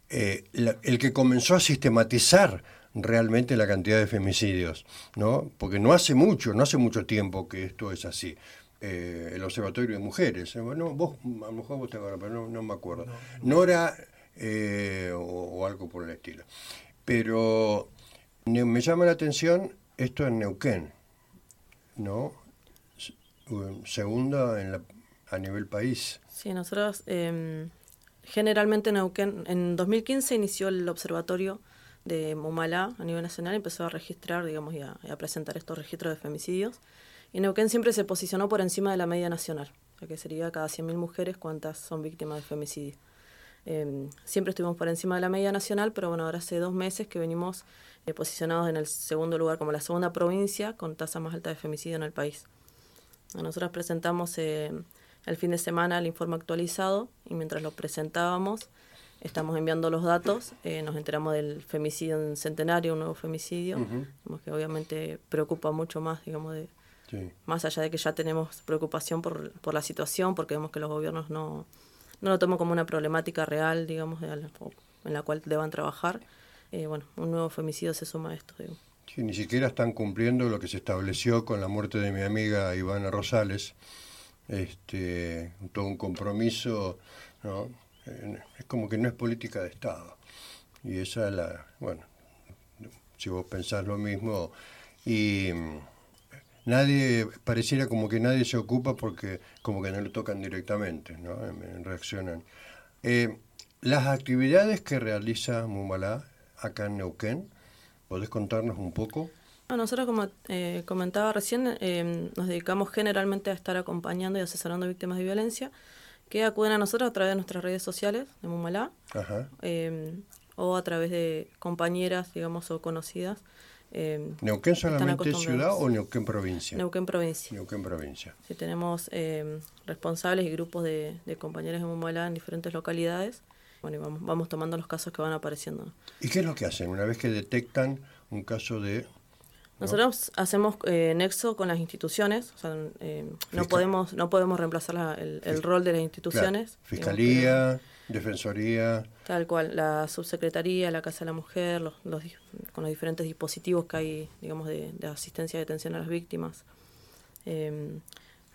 eh, el que comenzó a sistematizar realmente la cantidad de femicidios, ¿no? Porque no hace mucho, no hace mucho tiempo que esto es así. Eh, el Observatorio de Mujeres, bueno, vos, a lo mejor vos te acuerdas, pero no, me acuerdo. Nora o, o algo por el estilo. Pero me llama la atención esto en Neuquén, ¿no? Segunda en a nivel país. Sí, nosotros eh, generalmente Neuquén, en 2015 inició el observatorio de Mumalá a nivel nacional, empezó a registrar, digamos, y a, presentar estos registros de femicidios. Y Neuquén siempre se posicionó por encima de la media nacional, o que sería cada 100.000 mujeres cuántas son víctimas de femicidio. Em, siempre estuvimos por encima de la media nacional, pero bueno, ahora hace dos meses que venimos eh, posicionados en el segundo lugar como la segunda provincia con tasa más alta de femicidio en el país. Nosotros presentamos eh, el fin de semana el informe actualizado y mientras lo presentábamos estamos enviando los datos, eh, nos enteramos del femicidio en Centenario, un nuevo femicidio, que obviamente preocupa mucho más, digamos, de, más allá de que ya tenemos preocupación por, por la situación, porque vemos que los gobiernos no, no lo toman como una problemática real, digamos, en la cual deban trabajar. Eh, bueno, un nuevo femicidio se suma a esto. Sí, ni siquiera están cumpliendo lo que se estableció con la muerte de mi amiga Ivana Rosales, este, todo un compromiso, ¿no? es como que no es política de Estado. Y esa es la, bueno, si vos pensás lo mismo, y mm, nadie, pareciera como que nadie se ocupa porque como que no lo tocan directamente, ¿no? reaccionan. Eh, las actividades que realiza Mumalá acá en Neuquén. ¿Podés contarnos un poco? nosotros, como eh, comentaba recién, eh, nos dedicamos generalmente a estar acompañando y asesorando víctimas de violencia que acuden a nosotros a través de nuestras redes sociales de Mumalá eh, o a través de compañeras, digamos, o conocidas. ¿Neuquén solamente ciudad o Neuquén provincia? Neuquén provincia. Neuquén provincia. Sí, tenemos responsables y grupos de, de compañeras de Mumalá en diferentes localidades bueno, y vamos, vamos tomando los casos que van apareciendo. ¿Y qué es lo que hacen una vez que detectan un caso de nosotros hacemos eh, nexo con las instituciones, o sea, eh, no podemos no podemos reemplazar el, rol de las instituciones. Fiscalía, Defensoría. Tal cual, la subsecretaría, la Casa de la Mujer, los, con los diferentes dispositivos que hay, digamos, de, asistencia y detención a las víctimas. Em,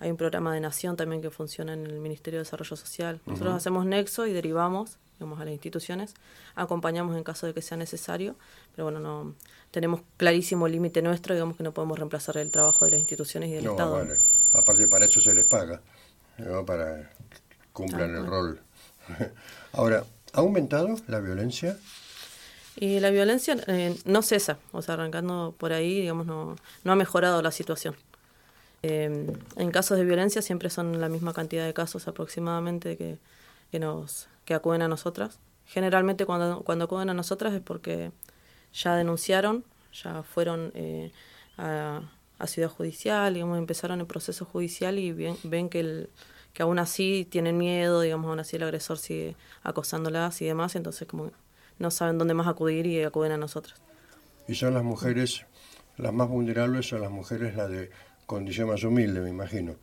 hay un programa de nación también que funciona en el Ministerio de Desarrollo Social. Nosotros hacemos nexo y derivamos digamos, a las instituciones, acompañamos en caso de que sea necesario, pero bueno, no tenemos clarísimo límite nuestro, digamos que no podemos reemplazar el trabajo de las instituciones y del Estado. Vale. Aparte para eso se les paga, para que cumplan el rol. Ahora, ¿ha aumentado la violencia? Y la violencia eh, no cesa, o sea, arrancando por ahí, digamos, no, no ha mejorado la situación. Eh, en casos de violencia siempre son la misma cantidad de casos aproximadamente que, que nos que acuden a nosotras. Generalmente cuando, cuando acuden a nosotras es porque ya denunciaron, ya fueron eh, a, Ciudad Judicial, digamos, empezaron el proceso judicial y ven, ven que, el, que aún así tienen miedo, digamos, aún así el agresor sigue acosándolas y demás, entonces como no saben dónde más acudir y acuden a nosotras. Y son las mujeres, las más vulnerables son las mujeres, las de condición más humilde, me imagino.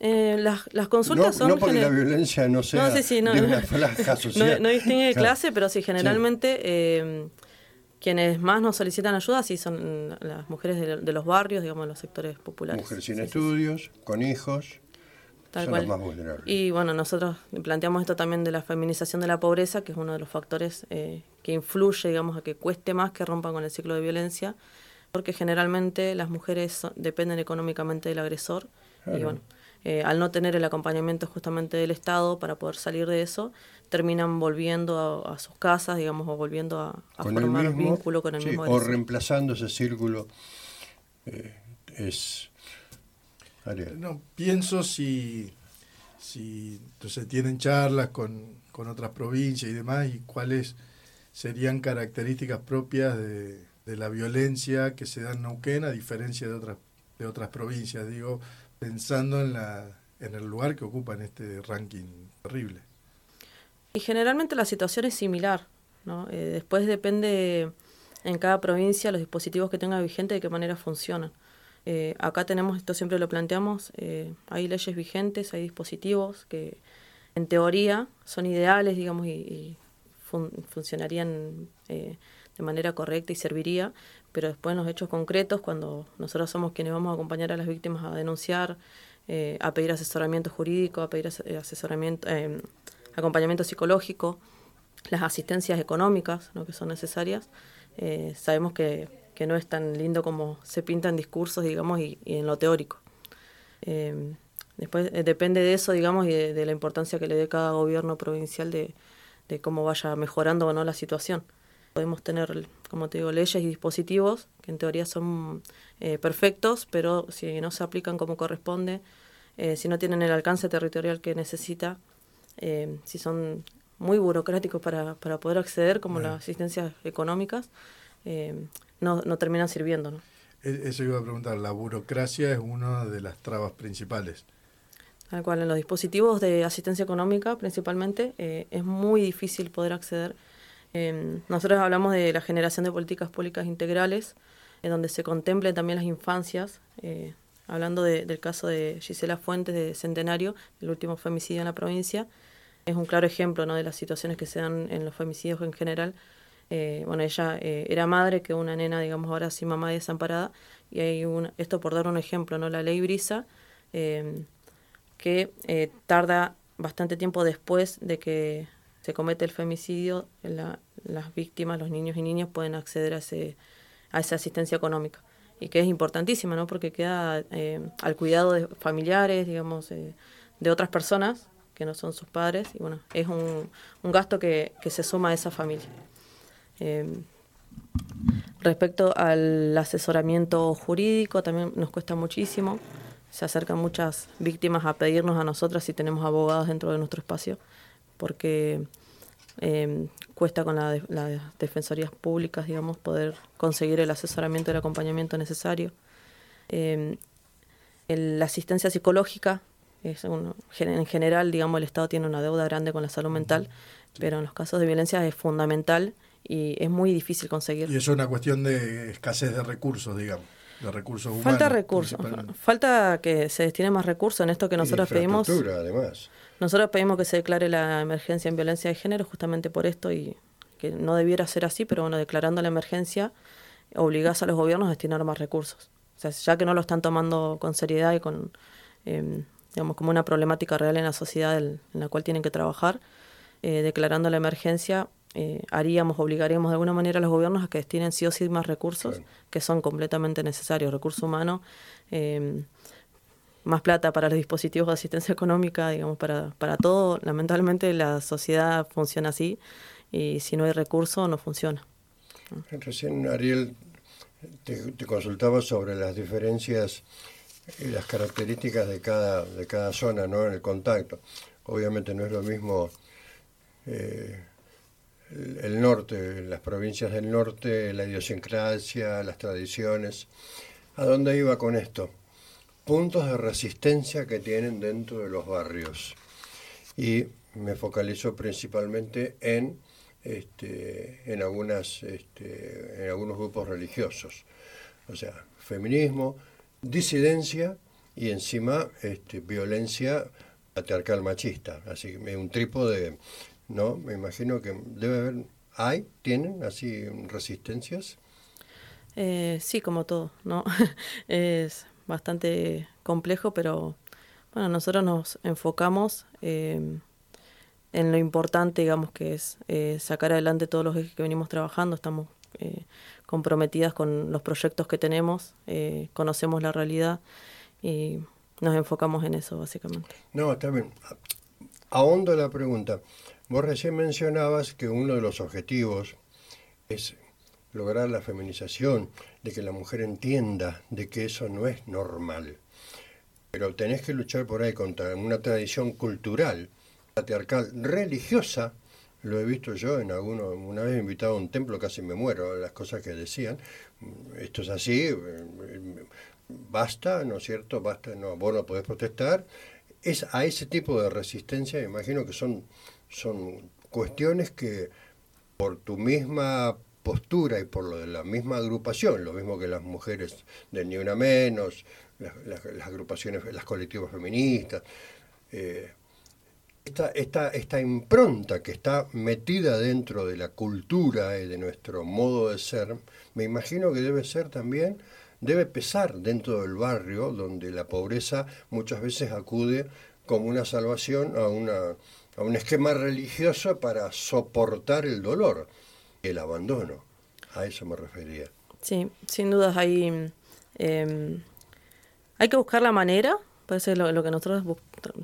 Eh, las, las consultas son... No porque la violencia no sea no, de una social. No, distingue clase, pero sí, generalmente eh, quienes más nos solicitan ayuda sí son las mujeres de, los barrios, digamos, los sectores populares. Mujeres sin estudios, con hijos, son las más vulnerables. Y bueno, nosotros planteamos esto también de la feminización de la pobreza, que es uno de los factores eh, que influye, digamos, a que cueste más que rompan con el ciclo de violencia, porque generalmente las mujeres dependen económicamente del agresor. Y bueno, eh, al no tener el acompañamiento justamente del Estado para poder salir de eso, terminan volviendo a, sus casas, digamos, o volviendo a, formar un vínculo con el mismo O reemplazando ese círculo. Eh, es. No, pienso si, si entonces tienen charlas con, con otras provincias y demás, y cuáles serían características propias de, de la violencia que se da en Neuquén a diferencia de otras de otras provincias. Digo, pensando en, la, en el lugar que ocupa en este ranking terrible. Y generalmente la situación es similar. ¿no? Eh, después depende en cada provincia los dispositivos que tenga vigente de qué manera funcionan. Eh, acá tenemos, esto siempre lo planteamos, eh, hay leyes vigentes, hay dispositivos que en teoría son ideales, digamos, y, funcionarían de manera correcta y serviría, pero después en los hechos concretos, cuando nosotros somos quienes vamos a acompañar a las víctimas a denunciar, eh, a pedir asesoramiento jurídico, a pedir eh, asesoramiento, eh, acompañamiento psicológico, las asistencias económicas ¿no? que son necesarias, sabemos que, que, no es tan lindo como se pinta en discursos, digamos, y, en lo teórico. después depende de eso, digamos, y de, la importancia que le dé cada gobierno provincial de, de cómo vaya mejorando o no la situación podemos tener, como te digo, leyes y dispositivos que en teoría son eh, perfectos, pero si no se aplican como corresponde, eh, si no tienen el alcance territorial que necesita, eh, si son muy burocráticos para, para poder acceder, como las asistencias económicas, no, no terminan sirviendo. ¿no? E, eso iba a preguntar, la burocracia es una de las trabas principales. Tal cual, en los dispositivos de asistencia económica principalmente es muy difícil poder acceder Em, nosotros hablamos de la generación de políticas públicas integrales, en donde se contemplen también las infancias, eh, hablando del caso de Gisela Fuentes de Centenario, el último femicidio en la provincia, es un claro ejemplo de las situaciones que se dan en los femicidios en general. Eh, bueno, ella eh, era madre, que una nena, digamos, ahora sin mamá y desamparada, y hay un, esto por dar un ejemplo, ¿no? La ley Brisa, em, que tarda bastante tiempo después de que se comete el femicidio, las víctimas, los niños y niñas pueden acceder a, ese, a esa asistencia económica. Y que es importantísima, ¿no? Porque queda eh, al cuidado de familiares, digamos, eh, de otras personas que no son sus padres. Y bueno, es un, un gasto que, que, se suma a esa familia. Eh, respecto al asesoramiento jurídico, también nos cuesta muchísimo. Se acercan muchas víctimas a pedirnos a nosotras si tenemos abogados dentro de nuestro espacio porque eh, cuesta con las defensorías públicas, digamos, poder conseguir el asesoramiento y el acompañamiento necesario. Eh, la asistencia psicológica es en general, digamos, el Estado tiene una deuda grande con la salud mental, pero en los casos de violencia es fundamental y es muy difícil conseguir. Y eso es una cuestión de escasez de recursos, digamos, de recursos humanos. Falta recursos, falta que se destine más recursos en esto que nosotros pedimos. además. Nosotros pedimos que se declare la emergencia en violencia de género justamente por esto y que no debiera ser así, pero bueno, declarando la emergencia obligás a los gobiernos a destinar más recursos. O sea, ya que no lo están tomando con seriedad y con, em, digamos, como una problemática real en la sociedad en la cual tienen que trabajar, eh, declarando la emergencia, eh, haríamos, obligaríamos de alguna manera a los gobiernos a que destinen sí o sí más recursos, que son completamente necesarios, recursos humanos, em, más plata para los dispositivos de asistencia económica, digamos, para, para todo. Lamentablemente la sociedad funciona así y si no hay recursos no funciona. Recién Ariel te, consultaba sobre las diferencias y las características de cada, de cada zona ¿no? en el contacto. Obviamente no es lo mismo eh, el, norte, las provincias del norte, la idiosincrasia, las tradiciones. ¿A dónde iba con esto? Puntos de resistencia que tienen dentro de los barrios. Y me focalizo principalmente en, este, en, algunas, este, en algunos grupos religiosos. O sea, feminismo, disidencia y encima este, violencia patriarcal machista. Así que un trípode, ¿no? Me imagino que debe haber, ¿hay? ¿Tienen así resistencias? Eh, sí, como todo, ¿no? es bastante complejo, pero bueno, nosotros nos enfocamos eh, en lo importante, digamos, que es eh, sacar adelante todos los ejes que venimos trabajando. Estamos eh, comprometidas con los proyectos que tenemos, conocemos la realidad y nos enfocamos en eso, básicamente. No, está bien. Ahondo la pregunta. Vos recién mencionabas que uno de los objetivos es lograr la feminización, de que la mujer entienda de que eso no es normal. Pero tenés que luchar por ahí contra una tradición cultural, patriarcal, religiosa, lo he visto yo en alguno, una vez invitado a un templo, casi me muero, las cosas que decían, esto es así, eh, basta, ¿no es cierto? Basta, no, vos no podés protestar. Es a ese tipo de resistencia, imagino que son, son cuestiones que por tu misma postura y por lo de la misma agrupación, lo mismo que las mujeres de Ni Una Menos, las, agrupaciones, las colectivas feministas, eh, esta, esta, impronta que está metida dentro de la cultura y de nuestro modo de ser, me imagino que debe ser también, debe pesar dentro del barrio donde la pobreza muchas veces acude como una salvación a, una, a un esquema religioso para soportar el dolor, el abandono. A eso me refería. Sí, sin dudas hay, em, hay que buscar la manera Parece lo, lo que nosotros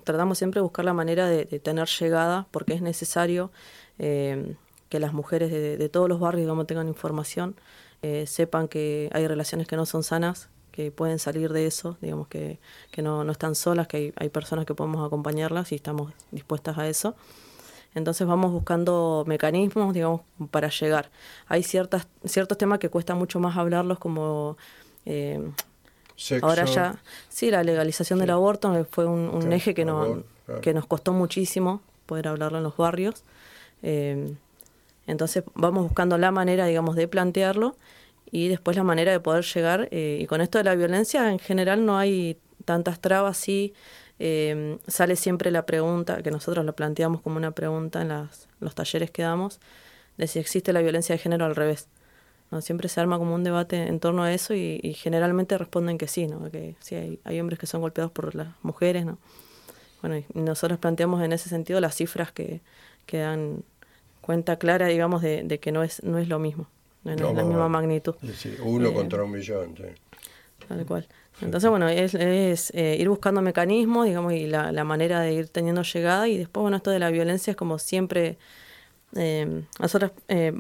tratamos siempre buscar la manera de, tener llegada, porque es necesario eh, que las mujeres de, todos los barrios digamos, tengan información, eh, sepan que hay relaciones que no son sanas, que pueden salir de eso, digamos que, que no, no están solas, que hay, hay personas que podemos acompañarlas y estamos dispuestas a eso. Entonces vamos buscando mecanismos, digamos, para llegar. Hay ciertas, ciertos temas que cuesta mucho más hablarlos, como eh, Ahora ya, sí, la legalización del aborto fue un, eje que, no, que nos costó muchísimo poder hablarlo en los barrios. Eh, entonces vamos buscando la manera, digamos, de plantearlo y después la manera de poder llegar. Eh, y con esto de la violencia, en general no hay tantas trabas, sí. Eh, sale siempre la pregunta, que nosotros lo planteamos como una pregunta en las, los talleres que damos, de si existe la violencia de género al revés. Siempre se arma como un debate en torno a eso y, generalmente responden que sí, ¿no? que sí hay, hay, hombres que son golpeados por las mujeres. ¿no? Bueno, y nosotros planteamos en ese sentido las cifras que, que dan cuenta clara, digamos, de, que no es, no es lo mismo, no, es la misma magnitud. uno eh, contra un millón. Tal cual. Entonces, bueno, es, eh, ir buscando mecanismos, digamos, y la, manera de ir teniendo llegada. Y después, bueno, esto de la violencia es como siempre. Eh, nosotros eh,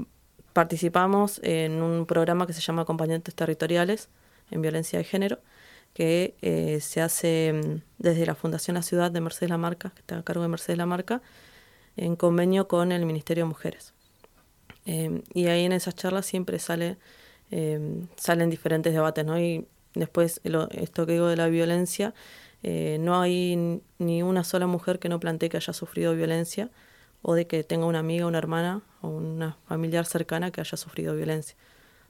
participamos en un programa que se llama Acompañantes Territoriales en Violencia de Género, que eh, se hace mm, desde la Fundación La Ciudad de Mercedes Lamarca, que está a cargo de Mercedes Lamarca, en convenio con el Ministerio de Mujeres. Eh, y ahí en esas charlas siempre sale, salen diferentes debates, ¿no? Y después esto que digo de la violencia, Eh, no hay ni una sola mujer que no plantee que haya sufrido violencia o de que tenga una amiga, una hermana o una familiar cercana que haya sufrido violencia.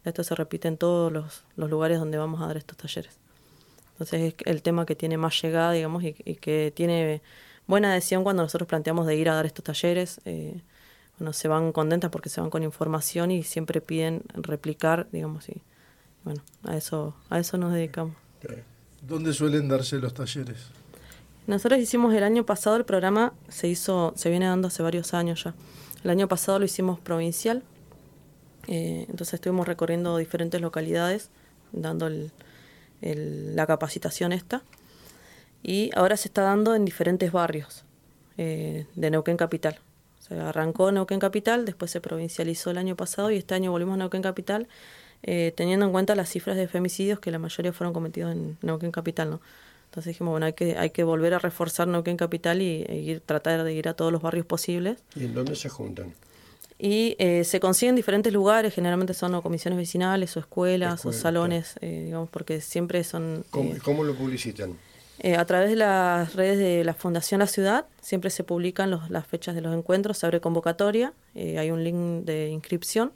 Esto se repite en todos los, lugares donde vamos a dar estos talleres. Entonces es el tema que tiene más llegada, digamos, y, que tiene buena adhesión cuando nosotros planteamos de ir a dar estos talleres. Eh, bueno, se van contentas porque se van con información y siempre piden replicar, digamos, y bueno, a eso, a eso nos dedicamos. ¿Dónde suelen darse los talleres? Nosotros hicimos el año pasado el programa, se hizo, se viene dando hace varios años ya. El año pasado lo hicimos provincial, eh, entonces estuvimos recorriendo diferentes localidades, dando la capacitación esta. Y ahora se está dando en diferentes barrios eh, de Neuquén Capital. Se arrancó Neuquén Capital, después se provincializó el año pasado y este año volvimos a Neuquén Capital, eh, teniendo en cuenta las cifras de femicidios que la mayoría fueron cometidos en Neuquén Capital. ¿no? Entonces dijimos, bueno, hay que, hay que volver a reforzar Neuquén Capital y e ir, tratar de ir a todos los barrios posibles. ¿Y en dónde se juntan? Y eh, se consiguen en diferentes lugares, generalmente son comisiones vecinales o escuelas o salones, eh, digamos, porque siempre son... ¿Cómo, ¿Cómo, lo publicitan? Eh, a través de las redes de la Fundación La Ciudad, siempre se publican los, las fechas de los encuentros, se abre convocatoria, eh, hay un link de inscripción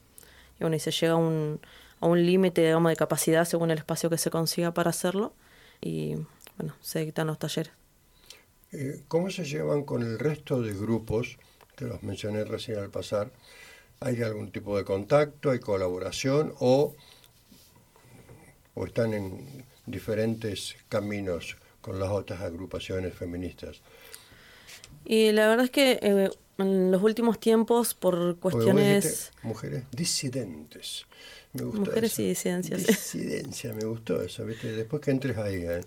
y bueno, y se llega a un, a un límite digamos, de capacidad según el espacio que se consiga para hacerlo y bueno, se dictan los talleres. Eh, ¿Cómo se llevan con el resto de grupos que los mencioné recién al pasar? ¿Hay algún tipo de contacto, hay colaboración o, o están en diferentes caminos? con las otras agrupaciones feministas. Y la verdad es que eh, en los últimos tiempos, por cuestiones... Mujeres disidentes. Me gustó mujeres y disidencias. Disidencia, me gustó eso, ¿viste? Después que entres ahí. ¿eh?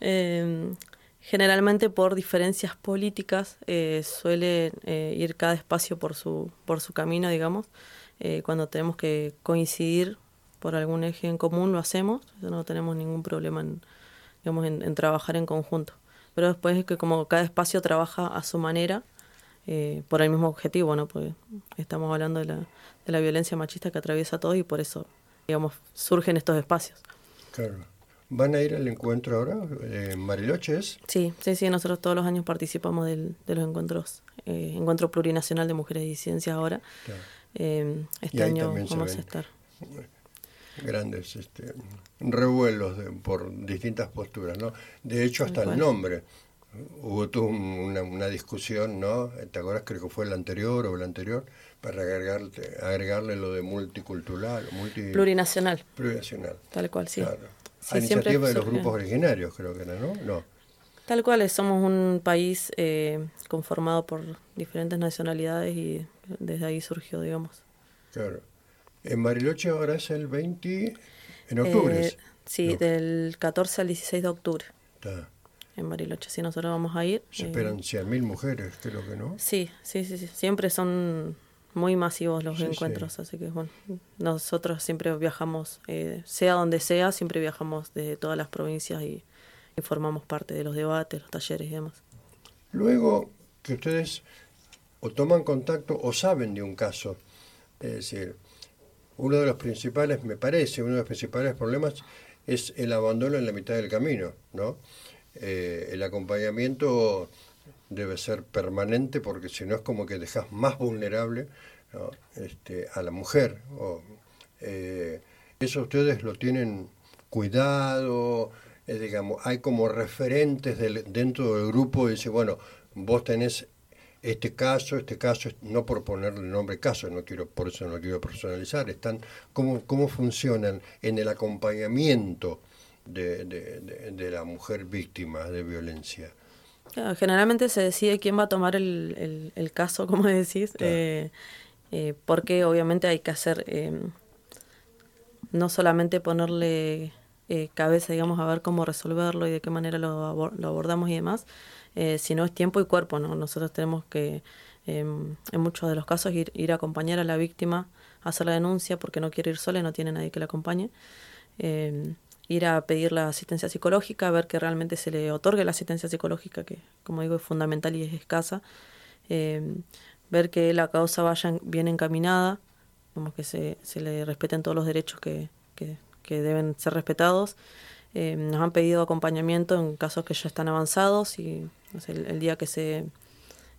Em, generalmente por diferencias políticas eh, suele eh, ir cada espacio por su, por su camino, digamos. cuando tenemos que coincidir por algún eje en común lo hacemos, no tenemos ningún problema en, digamos, en, trabajar en conjunto. Pero después es que como cada espacio trabaja a su manera, eh, por el mismo objetivo, ¿no? Porque estamos hablando de la, de la violencia machista que atraviesa todo y por eso, digamos, surgen estos espacios. Claro. ¿Van a ir al encuentro ahora en Mariloches? Sí, sí, sí, nosotros todos los años participamos del, de los encuentros, eh, Encuentro Plurinacional de Mujeres y Disidencias ahora. Eh, este año vamos a estar grandes este, revuelos por distintas posturas, ¿no? De hecho, hasta el nombre. Hubo una, una, discusión, ¿no? ¿Te acuerdas? Creo que fue el anterior o el anterior, para agregarle, agregarle lo de multicultural, multi... plurinacional. Plurinacional. Tal cual, sí. a iniciativa de los grupos originarios, creo que era, ¿no? No. Tal cual, somos un país eh, conformado por diferentes nacionalidades y desde ahí surgió, digamos. Claro. En Bariloche ahora es el 20, en octubre. Eh, sí, del 14 al 16 de octubre. Está. En Bariloche, sí, nosotros vamos a ir. Se esperan 100.000 eh, mujeres, creo que no. Sí, sí, sí, sí. Siempre son muy masivos los encuentros, así que bueno, nosotros siempre viajamos, eh, sea donde sea, siempre viajamos desde todas las provincias y, y formamos parte de los debates, los talleres y demás. Luego que ustedes o toman contacto o saben de un caso, es decir, uno de los principales, me parece, uno de los principales problemas es el abandono en la mitad del camino, ¿no? Eh, el acompañamiento debe ser permanente porque si no es como que dejas más vulnerable este, a la mujer. Eh, eso ustedes lo tienen cuidado, eh, digamos, hay como referentes dentro del grupo y dice, bueno, vos tenés este caso, este caso, no por ponerle nombre caso, no quiero, por eso no quiero personalizar, están cómo, cómo funcionan en el acompañamiento de, de, la mujer víctima de violencia. Generalmente se decide quién va a tomar el, el, caso, como decís, eh, eh, porque obviamente hay que hacer, eh, no solamente ponerle cabeza, digamos, a ver cómo resolverlo y de qué manera lo, lo abordamos y demás, eh, sino es tiempo y cuerpo, ¿no? Nosotros tenemos que, em, en muchos de los casos, ir, ir a acompañar a la víctima a hacer la denuncia porque no quiere ir sola y no tiene nadie que la acompañe. Em, ir a pedir la asistencia psicológica, ver que realmente se le otorgue la asistencia psicológica, que como digo es fundamental y es escasa. Em, ver que la causa vaya bien encaminada, como que se, se le respeten todos los derechos que, que, deben ser respetados. Eh, nos han pedido acompañamiento en casos que ya están avanzados y el, día que se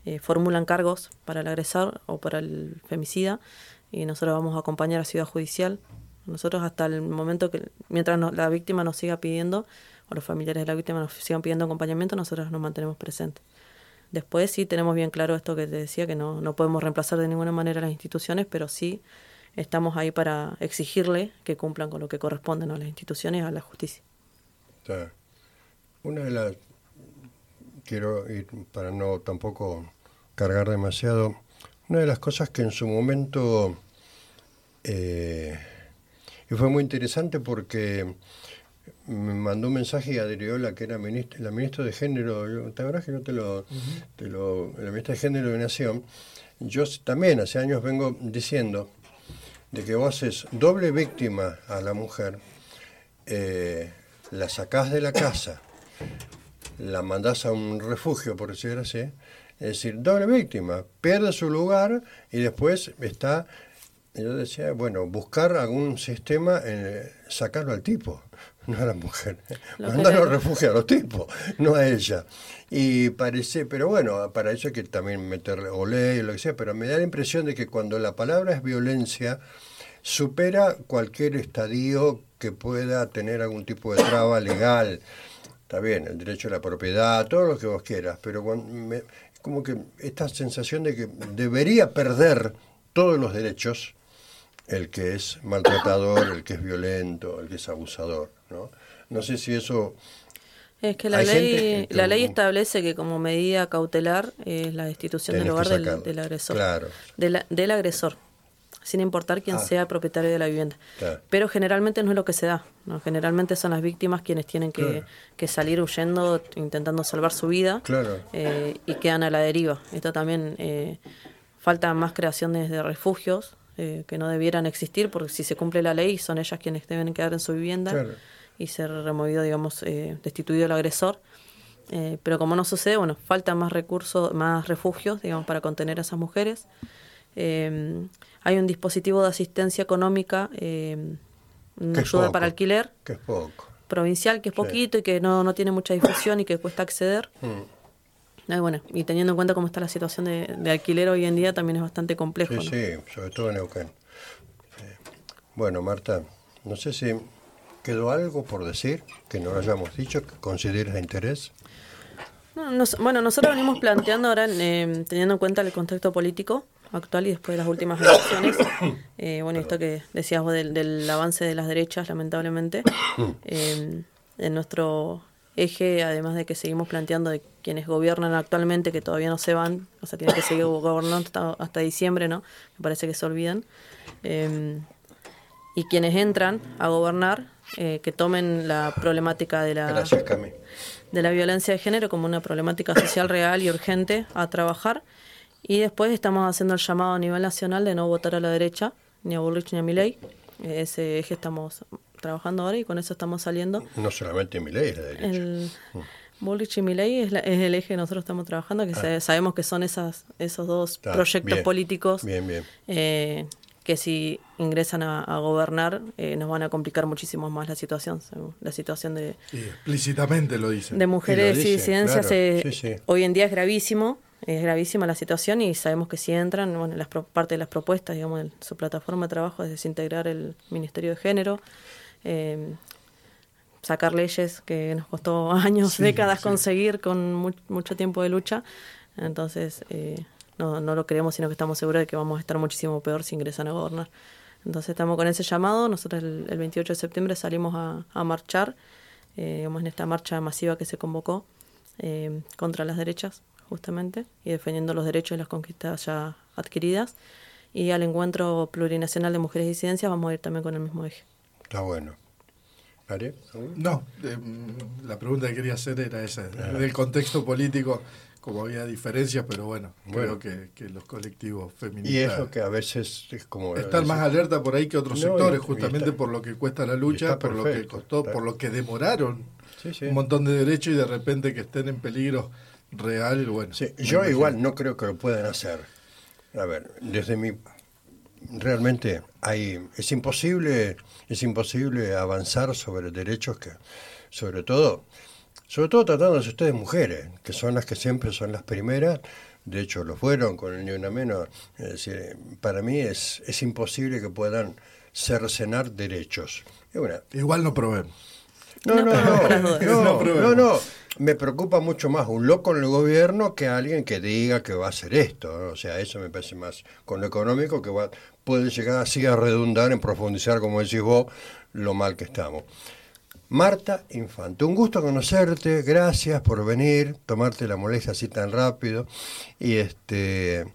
eh, formulan cargos para el agresor o para el femicida y nosotros vamos a acompañar a Ciudad Judicial. Nosotros hasta el momento que, mientras la víctima nos siga pidiendo, o los familiares de la víctima nos sigan pidiendo acompañamiento, nosotros nos mantenemos presentes. Después sí tenemos bien claro esto que te decía, que no, no podemos reemplazar de ninguna manera las instituciones, pero sí estamos ahí para exigirle que cumplan con lo que corresponde a las instituciones a la justicia. Una de las, quiero ir para no tampoco cargar demasiado, una de las cosas que en su momento, eh, y fue muy interesante porque me mandó un mensaje y adhirió la que era ministra, la ministra de Género, ¿te acuerdas que no te lo, te lo, la ministra de Género de Nación? Yo también hace años vengo diciendo de que vos haces doble víctima a la mujer, eh, la sacás de la casa, la mandás a un refugio, por decirlo así, es decir, doble víctima, pierde su lugar y después está, yo decía, bueno, buscar algún sistema, en sacarlo al tipo no a la mujer. Mandarlo refugio a los tipos, no a ella. Y parece, pero bueno, para eso hay que también meterle o ley o lo que sea, pero me da la impresión de que cuando la palabra es violencia, supera cualquier estadio que pueda tener algún tipo de traba legal. Está bien, el derecho a la propiedad, todo lo que vos quieras, pero me, como que esta sensación de que debería perder todos los derechos el que es maltratador, el que es violento, el que es abusador. ¿no? No sé si eso... Es que la ley, la ley establece que como medida cautelar es la destitución del hogar del, agresor. Claro. del agresor, sin importar quién ah. sea el propietario de la vivienda. Pero generalmente no es lo que se da. ¿no? Generalmente son las víctimas quienes tienen que, salir huyendo, intentando salvar su vida eh, y quedan a la deriva. Esto también eh, falta más creaciones de refugios eh, que no debieran existir porque si se cumple la ley son ellas quienes deben quedar en su vivienda y ser removido, digamos, eh, destituido el agresor. Eh, pero como no sucede, bueno, faltan más recursos, más refugios, digamos, para contener a esas mujeres. Eh, hay un dispositivo de asistencia económica, una ayuda para alquiler. Que es poco. Provincial, que es poquito y que no, no tiene mucha difusión y que cuesta acceder. Mm. Bueno, y teniendo en cuenta cómo está la situación de, alquiler hoy en día, también es bastante complejo. Sí, sí, sobre todo en Neuquén. Bueno, Marta, no sé si ¿Quedó algo por decir que no lo hayamos dicho, que consideres de interés? bueno, nosotros venimos planteando ahora, eh, teniendo en cuenta el contexto político actual y después de las últimas elecciones, eh, bueno, esto que decías vos del, avance de las derechas, lamentablemente, eh, en nuestro eje, además de que seguimos planteando de quienes gobiernan actualmente, que todavía no se van, o sea, tienen que seguir gobernando hasta, hasta diciembre, ¿no? Me parece que se olvidan. y quienes entran a gobernar eh, que tomen la problemática de la, de la violencia de género como una problemática social real y urgente a trabajar. Y después estamos haciendo el llamado a nivel nacional de no votar a la derecha, ni a Bullrich ni a Milei. Ese eje estamos trabajando ahora y con eso estamos saliendo. No solamente Milei es la derecha. El, mm. Bullrich y Milei es, el eje que nosotros estamos trabajando, que ah. sabemos que son esas, esos dos proyectos políticos bien, bien. Eh, que si ingresan a, gobernar eh, nos van a complicar muchísimo más la situación, la situación de... explícitamente lo dicen. De mujeres y disidencias hoy en día es gravísimo, es gravísima la situación y sabemos que si entran, bueno, las parte de las propuestas, digamos, de su plataforma de trabajo es desintegrar el Ministerio de Género, eh, sacar leyes que nos costó años, décadas conseguir con mucho tiempo de lucha, entonces... Eh, no, no lo creemos, sino que estamos seguros de que vamos a estar muchísimo peor si ingresan a gobernar. Entonces estamos con ese llamado, nosotros el, 28 de septiembre salimos a, marchar, eh, en esta marcha masiva que se convocó eh, contra las derechas, justamente, y defendiendo los derechos y las conquistas ya adquiridas. Y al encuentro plurinacional de mujeres y disidencias vamos a ir también con el mismo eje. Está bueno. No, eh, la pregunta que quería hacer era esa, del contexto político como había diferencias, pero bueno, creo que, los colectivos feministas... Y eso que a veces es como... Están más alerta por ahí que otros sectores, justamente por lo que cuesta la lucha, por lo que costó, por lo que demoraron un montón de derechos y de repente que estén en peligro real, bueno. yo igual no creo que lo puedan hacer. A ver, desde mi... Realmente hay es imposible es imposible avanzar sobre derechos que sobre todo, sobre todo tratándose ustedes mujeres, que son las que siempre son las primeras, de hecho lo fueron con el Ni Una Menos, para mí es, es imposible que puedan cercenar derechos. Igual no probé. No, no, No, no, no, No no, no. Me preocupa mucho más un loco en el gobierno que alguien que diga que va a hacer esto. ¿no? O sea, eso me parece más con lo económico que va- puede llegar así a redundar en profundizar, como decís vos, lo mal que estamos. Marta Infante, un gusto conocerte, gracias por venir, tomarte la molestia así tan rápido y este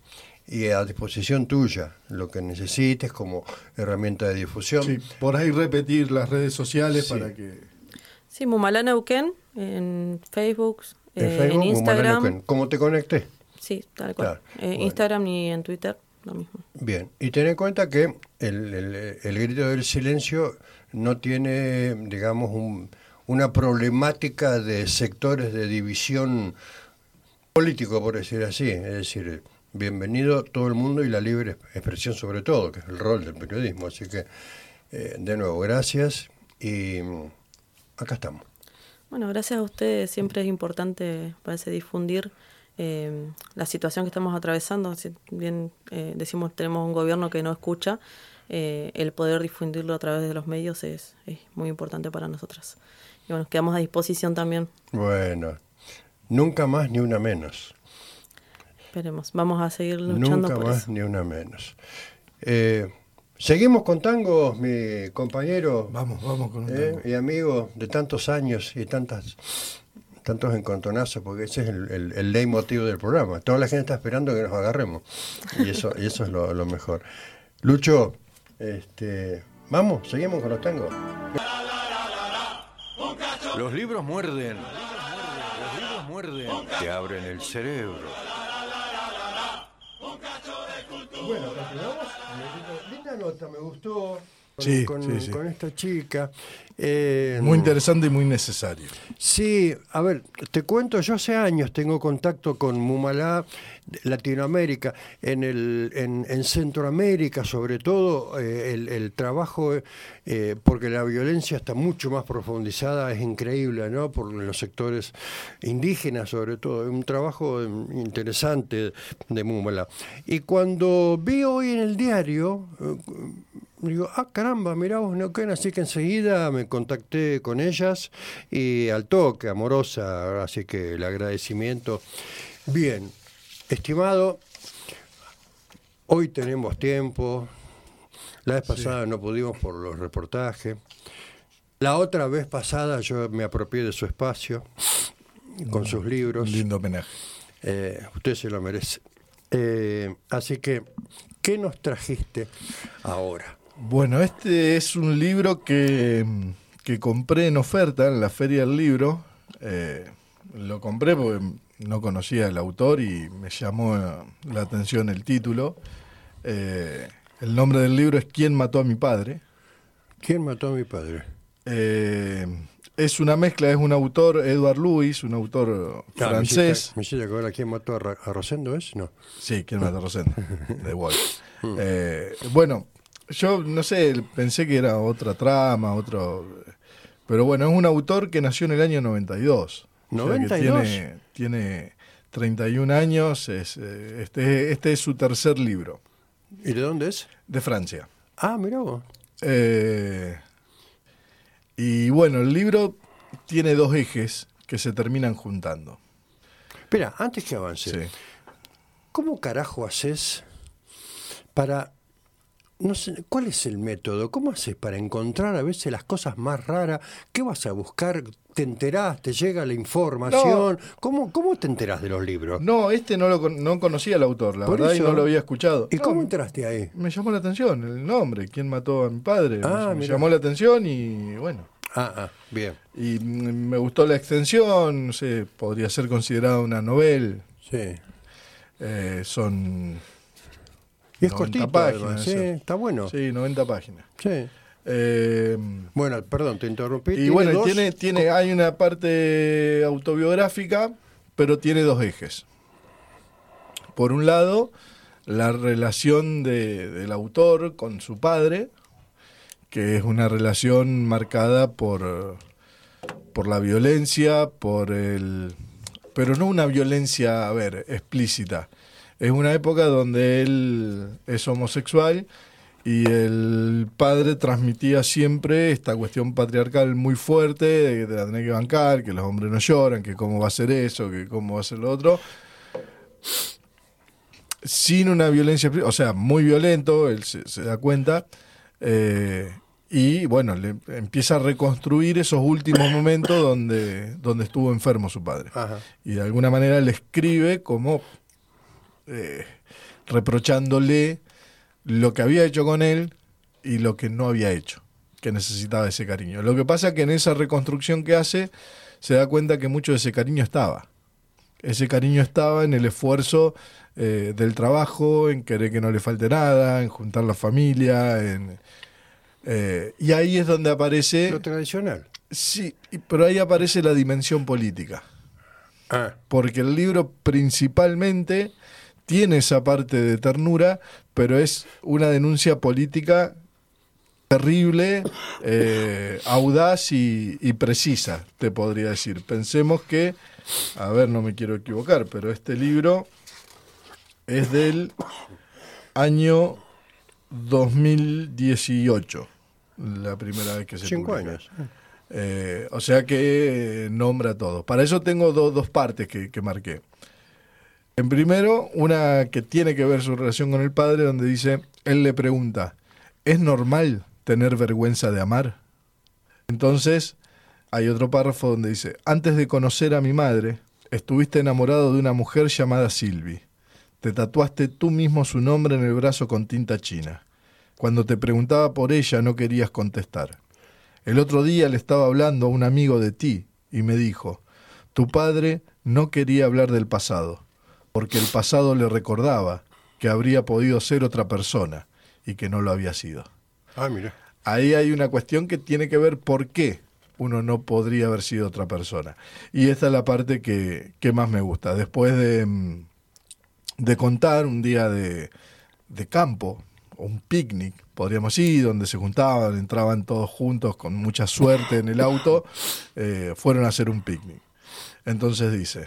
y a disposición tuya, lo que necesites como herramienta de difusión. Sí, por ahí repetir las redes sociales Sí. para que... Sí, Mumalá Neuquén, en Facebook, En eh, Facebook, en Instagram. ¿Cómo te conecté? Sí, tal cual. Claro, Eh, bueno. Instagram y en Twitter, lo mismo. Bien, y ten en cuenta que el, el- el grito del silencio no tiene, digamos, un- una problemática de sectores de división político, por decir así. Es decir, bienvenido todo el mundo y la libre expresión sobre todo, que es el rol del periodismo. Así que, eh, de nuevo, gracias y acá estamos. Bueno, gracias a ustedes. Siempre es importante, parece, difundir eh, la situación que estamos atravesando. Si bien eh, decimos tenemos un gobierno que no escucha, eh, el poder difundirlo a través de los medios es, es muy importante para nosotras. Y bueno, quedamos a disposición también. Bueno, nunca más ni una menos. Esperemos. Vamos a seguir luchando Nunca por más eso. ni una menos. Seguimos con tangos, mi compañero Vamos, vamos con un eh, tango. y amigo de tantos años y tantas tantos encontronazos, porque ese es el, el, el leitmotiv del programa. Toda la gente está esperando que nos agarremos. Y eso, y eso es lo, lo mejor. Lucho, este, vamos, seguimos con los tangos. Los libros muerden. Los libros muerden. Te abren el cerebro. Bueno, continuamos. Nota, me gustó. Con, Sí, con, sí, sí. con esta chica. Eh, Muy interesante y muy necesario. Sí, a ver, te cuento, yo hace años tengo contacto con Mumalá, Latinoamérica, en, el, en, en Centroamérica sobre todo, eh, el, el trabajo, eh, porque la violencia está mucho más profundizada, es increíble, ¿no? Por los sectores indígenas sobre todo, un trabajo interesante de Mumalá. Y cuando vi hoy en el diario, Digo, ah, caramba, mirá vos, Neuquén, así que enseguida me contacté con ellas y al toque, amorosa, así que el agradecimiento. Bien, estimado, hoy tenemos tiempo, la vez pasada no pudimos por los reportajes, la otra vez pasada yo me apropié de su espacio con sus Un libros. lindo homenaje. Eh, usted se lo merece. Eh, así que, ¿qué nos trajiste ahora? Bueno, este es un libro que, que compré en oferta en la Feria del Libro. Eh, lo compré porque no conocía al autor y me llamó la atención el título. Eh, el nombre del libro es ¿Quién mató a mi padre? ¿Quién mató a mi padre? Eh, es una mezcla, es un autor, Edward Louis, un autor Ah, francés. Me hiciste acordar quién mató a, Rosendo, ¿es? No. Sí, ¿quién mató a Rosendo? De Wolf. Eh, bueno, yo no sé, pensé que era otra trama, otro... Pero bueno, es un autor que nació en el año 92. O sea que 92. tiene, tiene 31 años, es, eh, este, este es su tercer libro, ¿Y de dónde es? de Francia. Ah, mirá vos. Eh, y bueno, el libro tiene dos ejes que se terminan juntando. Espera, antes que avance, Sí. ¿cómo carajo haces para... No sé, ¿cuál es el método? ¿Cómo haces para encontrar a veces las cosas más raras? ¿Qué vas a buscar? ¿Te enterás? ¿Te llega la información? ¿Cómo, ¿Cómo te enterás de los libros? No, este no lo no conocía al autor, la Por verdad, y no lo había escuchado. ¿Y No, cómo entraste ahí? Me llamó la atención el nombre, quién mató a mi padre. Ah, me, llamó la atención y bueno. Ah, ah, bien. Y me gustó la extensión, no sé, podría ser considerada una novela. Sí. Eh, son. Y es 90 cortito, páginas, sí, está bueno. Sí, 90 páginas. Sí. Eh, Bueno, perdón, te interrumpí. y ¿Tiene bueno, dos? tiene, tiene, hay una parte autobiográfica, pero tiene dos ejes. Por un lado, la relación de- del autor con su padre, que es una relación marcada por, por la violencia, por el... Pero no una violencia, a ver, explícita. Es una época donde él es homosexual y el padre transmitía siempre esta cuestión patriarcal muy fuerte, de que te la tenés que bancar, que los hombres no lloran, que cómo va a ser eso, que cómo va a ser lo otro. Sin una violencia, o sea, muy violento, él se, se da cuenta. Eh, y bueno, le empieza a reconstruir esos últimos momentos donde, donde estuvo enfermo su padre. Ajá. Y de alguna manera le escribe como eh, reprochándole lo que había hecho con él y lo que no había hecho, que necesitaba ese cariño. Lo que pasa es que en esa reconstrucción que hace se da cuenta que mucho de ese cariño estaba. Ese cariño estaba en el esfuerzo eh, del trabajo, en querer que no le falte nada, en juntar la familia, en, eh, y ahí es donde aparece... Lo tradicional. Sí, pero ahí aparece la dimensión política. Ah, Porque el libro principalmente tiene esa parte de ternura, pero es una denuncia política terrible, eh, audaz y, y precisa, te podría decir. Pensemos que, a ver, no me quiero equivocar, pero este libro es del año 2018, la primera vez que se cinco publica. años. Eh, o sea que eh, nombra todo. Para eso tengo do- dos partes que, que marqué. En primero, una que tiene que ver su relación con el padre, donde dice, él le pregunta, ¿es normal tener vergüenza de amar? Entonces, hay otro párrafo donde dice, antes de conocer a mi madre, estuviste enamorado de una mujer llamada Silvi. Te tatuaste tú mismo su nombre en el brazo con tinta china. Cuando te preguntaba por ella no querías contestar. El otro día le estaba hablando a un amigo de ti y me dijo, tu padre no quería hablar del pasado, porque el pasado le recordaba que habría podido ser otra persona y que no lo había sido. Ah, mira. Ahí hay una cuestión que tiene que ver por qué uno no podría haber sido otra persona. Y esta es la parte que, que más me gusta. Después de, mm, de contar un día de, de campo, un picnic, podríamos ir, donde se juntaban, entraban todos juntos con mucha suerte en el auto, eh, fueron a hacer un picnic. Entonces dice,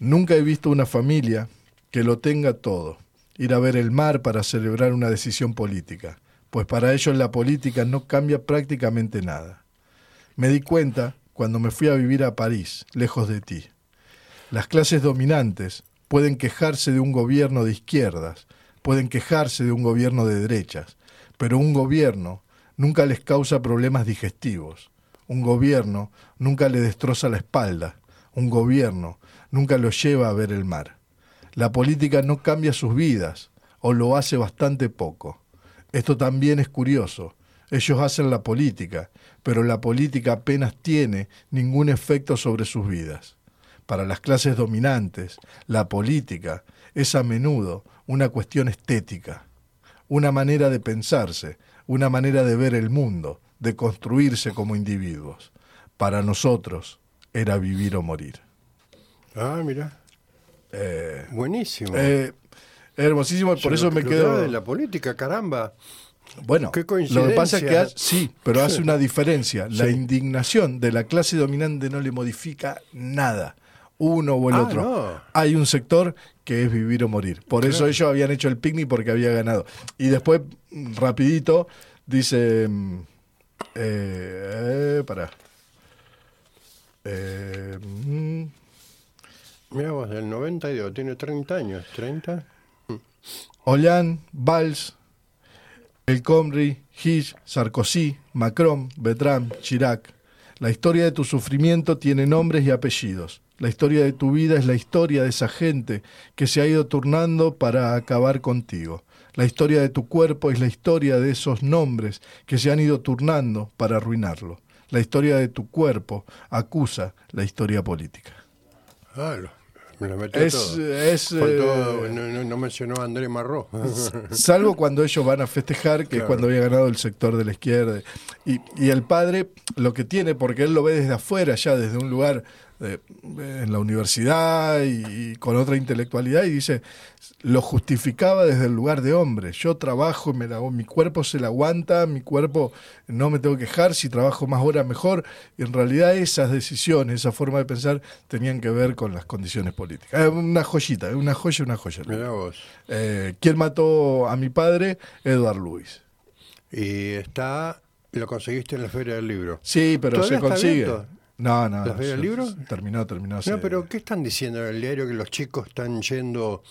nunca he visto una familia que lo tenga todo, ir a ver el mar para celebrar una decisión política, pues para ellos la política no cambia prácticamente nada. Me di cuenta cuando me fui a vivir a París, lejos de ti. Las clases dominantes pueden quejarse de un gobierno de izquierdas, pueden quejarse de un gobierno de derechas, pero un gobierno nunca les causa problemas digestivos. Un gobierno nunca le destroza la espalda. Un gobierno nunca los lleva a ver el mar. La política no cambia sus vidas, o lo hace bastante poco. Esto también es curioso. Ellos hacen la política, pero la política apenas tiene ningún efecto sobre sus vidas. Para las clases dominantes, la política es a menudo una cuestión estética, una manera de pensarse, una manera de ver el mundo, de construirse como individuos. Para nosotros era vivir o morir. Ah, mira. Eh, Buenísimo. eh, hermosísimo, por eso me quedo... de la política, caramba. Bueno, Qué lo que pasa es que hace- sí, pero hace una diferencia. La Sí. indignación de la clase dominante no le modifica nada, uno o el Ah, otro. no. Hay un sector que es vivir o morir. Por eso ellos habían hecho el picnic porque había ganado. Y después, rapidito, dice... mm, Eh, eh, pará. Eh, mm, Mira vos, del 92, tiene 30 años. ¿30? Hollande, Valls, El Khomri, Hish, Sarkozy, Macron, Bertrand, Chirac. La historia de tu sufrimiento tiene nombres y apellidos. La historia de tu vida es la historia de esa gente que se ha ido turnando para acabar contigo. La historia de tu cuerpo es la historia de esos nombres que se han ido turnando para arruinarlo. La historia de tu cuerpo acusa la historia política. Me lo metió Es, todo. es, Faltó- eh, no, no- no mencionó a André Marró. Salvo cuando ellos van a festejar, que es cuando había ganado el sector de la izquierda. Y, y el padre lo que tiene, porque él lo ve desde afuera, ya desde un lugar de- en la universidad y, y con otra intelectualidad y dice, lo justificaba desde el lugar de hombre. Yo trabajo, me la, mi cuerpo se la aguanta, mi cuerpo no me tengo que quejar, si trabajo más horas mejor. Y en realidad esas decisiones, esa forma de pensar tenían que ver con las condiciones políticas. Eh, una joyita, eh, una joya, una joya. Mirá vos. Eh, ¿Quién mató a mi padre? Edward Lewis. Y está, lo conseguiste en la Feria del Libro. Sí, pero ¿Todavía se consigue. abierto? No, no. ¿La Feria del se- Libro? Terminó, terminó. No, pero ¿qué están diciendo en el diario que los chicos están yendo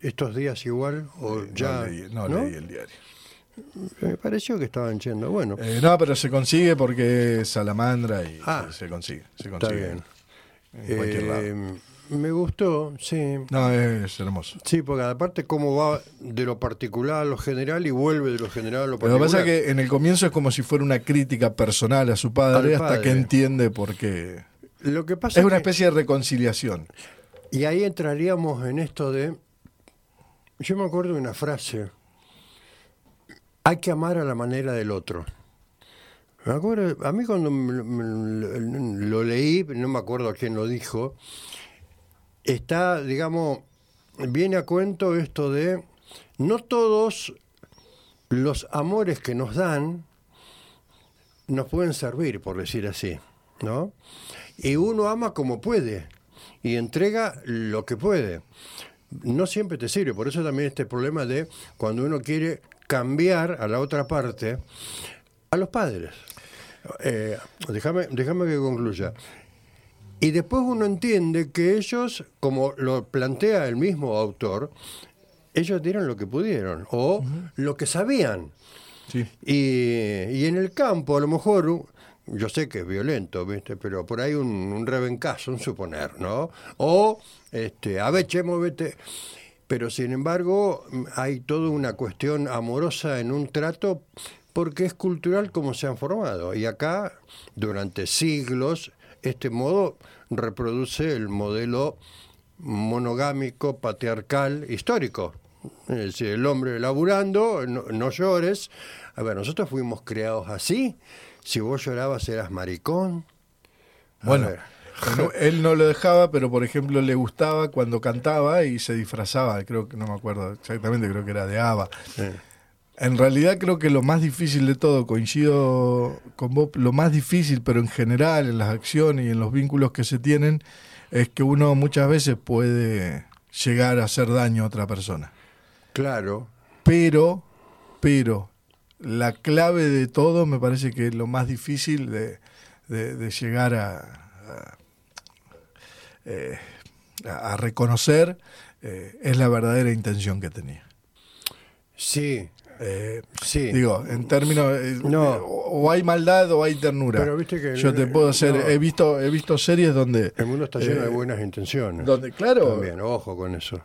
estos días igual? ¿O no ya, leí- no ¿no? leí el diario. Me pareció que estaban yendo. Bueno, Eh, no, pero se consigue porque es salamandra y, Ah. se consigue. Se está consigue bien. En cualquier lado. Me gustó, sí. No, es hermoso. Sí, porque aparte cómo va de lo particular a lo general y vuelve de lo general a lo Pero lo que particular. pasa es que en el comienzo es como si fuera una crítica personal a su padre, hasta que entiende por qué. Lo que pasa Es una que- especie de reconciliación. Y ahí entraríamos en esto de. Yo me acuerdo de una frase. Hay que amar a la manera del otro. Me acuerdo, a mí cuando lo leí, no me acuerdo quién lo dijo, está, digamos, viene a cuento esto de no todos los amores que nos dan nos pueden servir, por decir así, ¿no? Y uno ama como puede y entrega lo que puede. No siempre te sirve, por eso también este problema de cuando uno quiere cambiar a la otra parte, a los padres. Eh, déjame, déjame que concluya. Y después uno entiende que ellos, como lo plantea el mismo autor, ellos dieron lo que pudieron o lo que sabían. Sí. Y, y en el campo, a lo mejor, yo sé que es violento, ¿viste? Pero por ahí un, un rebencazo, un suponer, ¿no? O, este, a ver, che, movete. Pero sin embargo, hay toda una cuestión amorosa en un trato porque es cultural como se han formado. Y acá, durante siglos, este modo reproduce el modelo monogámico, patriarcal, histórico. Es decir, el hombre laburando, no, no llores. A ver, nosotros fuimos creados así. Si vos llorabas eras maricón. A Bueno, ver. él, él no lo dejaba, pero por ejemplo le gustaba cuando cantaba y se disfrazaba. Creo que no me acuerdo exactamente, creo que era de Ava. Eh, En realidad creo que lo más difícil de todo, coincido con vos, lo más difícil, pero en general, en las acciones y en los vínculos que se tienen, es que uno muchas veces puede llegar a hacer daño a otra persona. claro, Pero, pero, la clave de todo me parece que es lo más difícil de, de- de llegar a, a, eh, a- a reconocer eh, es la verdadera intención que tenía. sí, Eh, sí. Digo, en términos eh, No. o, o hay maldad o hay ternura. Pero viste que- Yo te puedo hacer, no. he visto, he visto series donde, el mundo está lleno eh, de buenas intenciones. donde, claro, También, ojo con eso.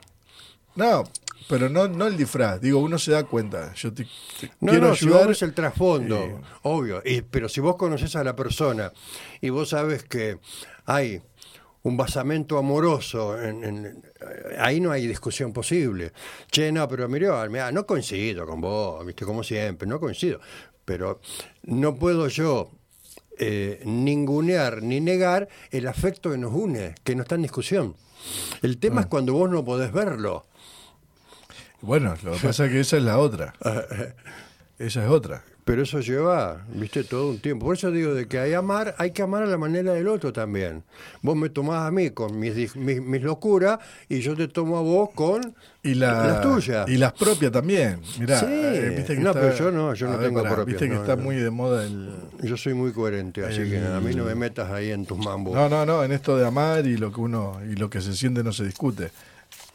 no, pero no, no el disfraz. Digo, uno se da cuenta. Yo te, te No, quiero no, si ayudar. vos ves el trasfondo, eh, obvio. Y- pero si vos conoces a la persona y vos sabes que hay un basamento amoroso, en- en- ahí no hay discusión posible. Che, no, pero mirá, mirá, no coincido con vos, viste, como siempre, no coincido. Pero no puedo yo eh, ningunear ni negar el afecto que nos une, que no está en discusión. El tema es cuando vos no podés verlo. Bueno, lo que pasa es que esa es la otra. Esa es otra. Pero eso lleva, viste, todo un tiempo. Por eso digo de que hay amar, hay que amar a la manera del otro también. Vos me tomás a mí con mis, mis, mis locuras y yo te tomo a vos con Y la, las tuyas. Y las propias también. Mirá, Sí. eh, viste que No, está- pero yo no, yo no ver, tengo propias, Viste que no, está no. muy de moda el. Yo soy muy coherente, así que a mí no me metas ahí en tus mambos. No, no, no, en esto de amar y lo que uno y lo que se siente no se discute.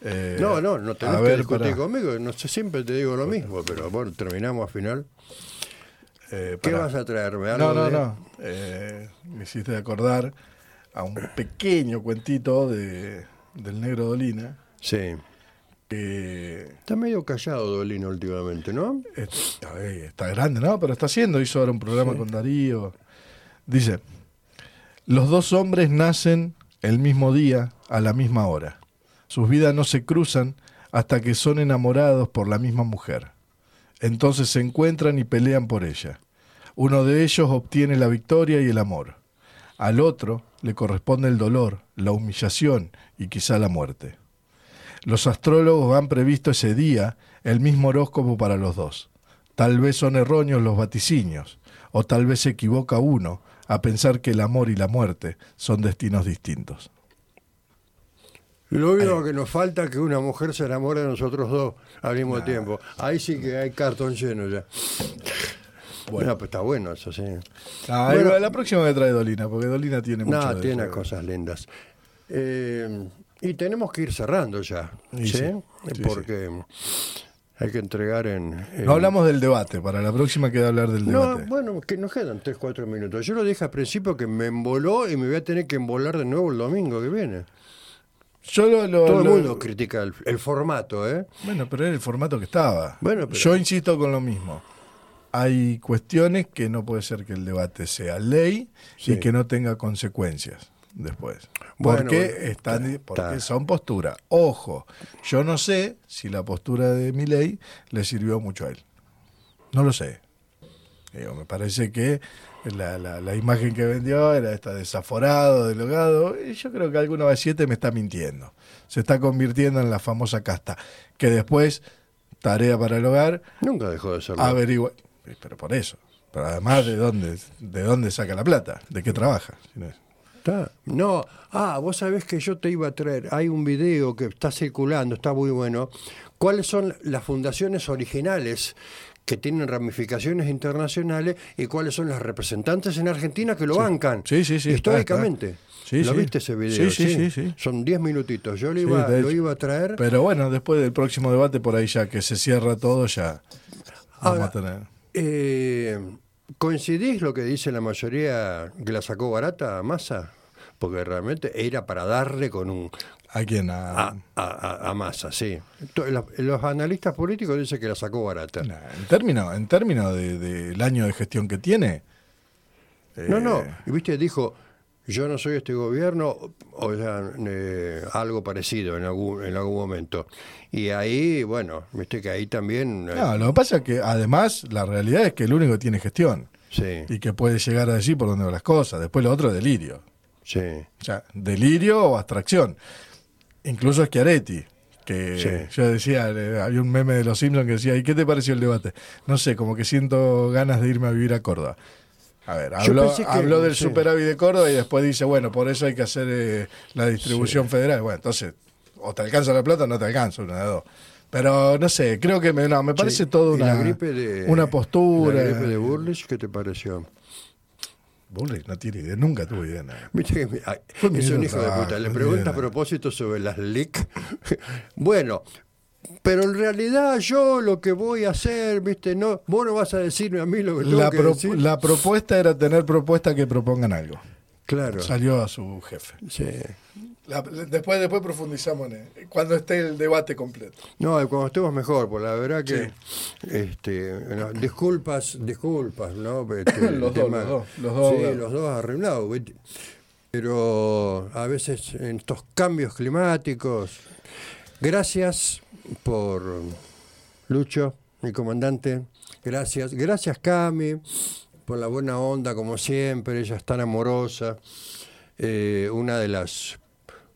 Eh, No, no, no tenés a que ver, discutir conmigo, no sé, siempre te digo lo mismo, pero bueno, terminamos al final. Eh, ¿Qué vas a traerme? ¿Algo No, no, de- no. Eh, me hiciste acordar a un pequeño cuentito de, del negro Dolina. Sí. Que Está medio callado Dolino últimamente, ¿no? es- a ver, está grande, ¿no? Pero está haciendo, hizo ahora un programa con Darío. Dice, los dos hombres nacen el mismo día, a la misma hora. Sus vidas no se cruzan hasta que son enamorados por la misma mujer. Entonces se encuentran y pelean por ella. Uno de ellos obtiene la victoria y el amor. Al otro le corresponde el dolor, la humillación y quizá la muerte. Los astrólogos han previsto ese día el mismo horóscopo para los dos. Tal vez son erróneos los vaticinios, o tal vez se equivoca uno a pensar que el amor y la muerte son destinos distintos. Lo único que nos falta es que una mujer se enamore de nosotros dos al mismo tiempo. Ahí sí que hay cartón lleno ya. Bueno, pues está bueno eso, sí. Ah, Bueno. la próxima me trae Dolina, porque Dolina tiene mucho No, de tiene eso. cosas lindas. Eh, y tenemos que ir cerrando ya, ¿sí? sí, sí, Porque hay que entregar en... en- No hablamos del debate, para la próxima queda hablar del No, debate. bueno, que nos quedan 3, 4 minutos. Yo lo dije al principio que me emboló y me voy a tener que embolar de nuevo el domingo que viene. Yo lo, lo- Todo el lo- mundo critica el, el formato, ¿eh? Bueno, pero era el formato que estaba. Bueno, pero- Yo insisto con lo mismo. Hay cuestiones que no puede ser que el debate sea ley Sí. y que no tenga consecuencias después. Bueno, porque bueno, están, está- porque está. son posturas. Ojo, yo no sé si la postura de Milei le sirvió mucho a él. No lo sé. Digo, me parece que la, la- la imagen que vendió era esta desaforado, delogado. Y yo creo que alguno de siete me está mintiendo. Se está convirtiendo en la famosa casta. Que después, tarea para el hogar, Nunca dejó de serlo. averigua. Pero por eso. Pero además, ¿de dónde, de dónde saca la plata? ¿De qué trabaja? No, ah, vos sabés que yo te iba a traer, hay un video que está circulando, está muy bueno. ¿Cuáles son las fundaciones originales que tienen ramificaciones internacionales y cuáles son las representantes en Argentina que lo bancan? Sí, sí, sí, Históricamente. está. Sí, ¿Lo sí. viste ese video? Sí, sí, sí. Son 10 minutitos. Yo lo iba, lo iba a traer. Pero bueno, después del próximo debate, por ahí ya que se cierra todo, ya vamos Ahora, a tener. Eh, ¿Coincidís lo que dice la mayoría que la sacó barata a Massa? Porque realmente era para darle con un ¿A quién? A- a, a, a- a Massa, sí. Los analistas políticos dicen que la sacó barata. Nah, en términos en términos de- del año de gestión que tiene. No, eh, no. Y viste, dijo, yo no soy este gobierno, o sea, eh, algo parecido en algún, en algún momento. Y ahí, bueno, viste que ahí también... eh, No, lo que pasa es que además la realidad es que el único que tiene gestión sí, y que puede llegar a decir por dónde van las cosas. Después lo otro es delirio. sí. O sea, delirio o abstracción. Incluso Schiaretti, que Sí. yo decía, había un meme de los Simpsons que decía, ¿y qué te pareció el debate? No sé, como que siento ganas de irme a vivir a Córdoba. A ver, habló, pensé que- habló del sí. superávit de Córdoba y después dice, bueno, por eso hay que hacer eh, la distribución federal. Bueno, entonces, o te alcanza la plata o no te alcanza, una de dos. Pero no sé, creo que me, no, me parece todo ¿Y una, de, una postura. La gripe de Burlich, ¿qué te pareció? No tiene idea, nunca tuve idea. nada. Viste que me- ay, Fue mi es un hijo de puta. Le pregunta a propósito sobre las LIC. bueno, pero en realidad yo lo que voy a hacer, viste, no, vos no vas a decirme a mí lo que tengo La, que decir. la propuesta era tener propuestas que propongan algo. Claro. Salió a su jefe. Sí. La- después, después profundizamos en él, cuando esté el debate completo. No, cuando estemos mejor, pues la verdad que, este, no, disculpas, disculpas, ¿no? Este, Los dos, los dos, los dos, sí, los dos arreglados. Pero a veces en estos cambios climáticos, gracias por Lucho, mi comandante, gracias, gracias Cami, por la buena onda como siempre, ella es tan amorosa, eh, una de las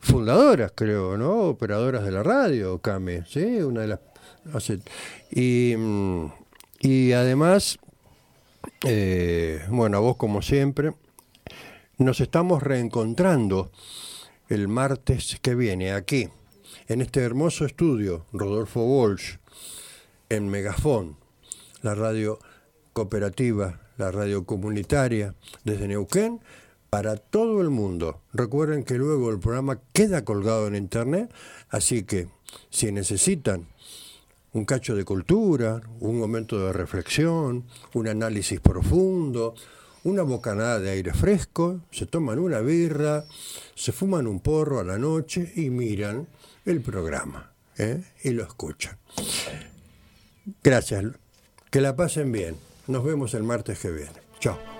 fundadoras, creo, ¿no? Operadoras de la radio, Cami, ¿sí? Una de las... y, mm, y además, eh, bueno, a vos como siempre, nos estamos reencontrando el martes que viene aquí, en este hermoso estudio, Rodolfo Walsh, en Megafón, la radio cooperativa, la radio comunitaria desde Neuquén para todo el mundo. Recuerden que luego el programa queda colgado en internet, así que si necesitan un cacho de cultura, un momento de reflexión, un análisis profundo, una bocanada de aire fresco, se toman una birra, se fuman un porro a la noche y miran el programa ¿eh? y lo escuchan. Gracias, que la pasen bien. Nos vemos el martes que viene. Chao.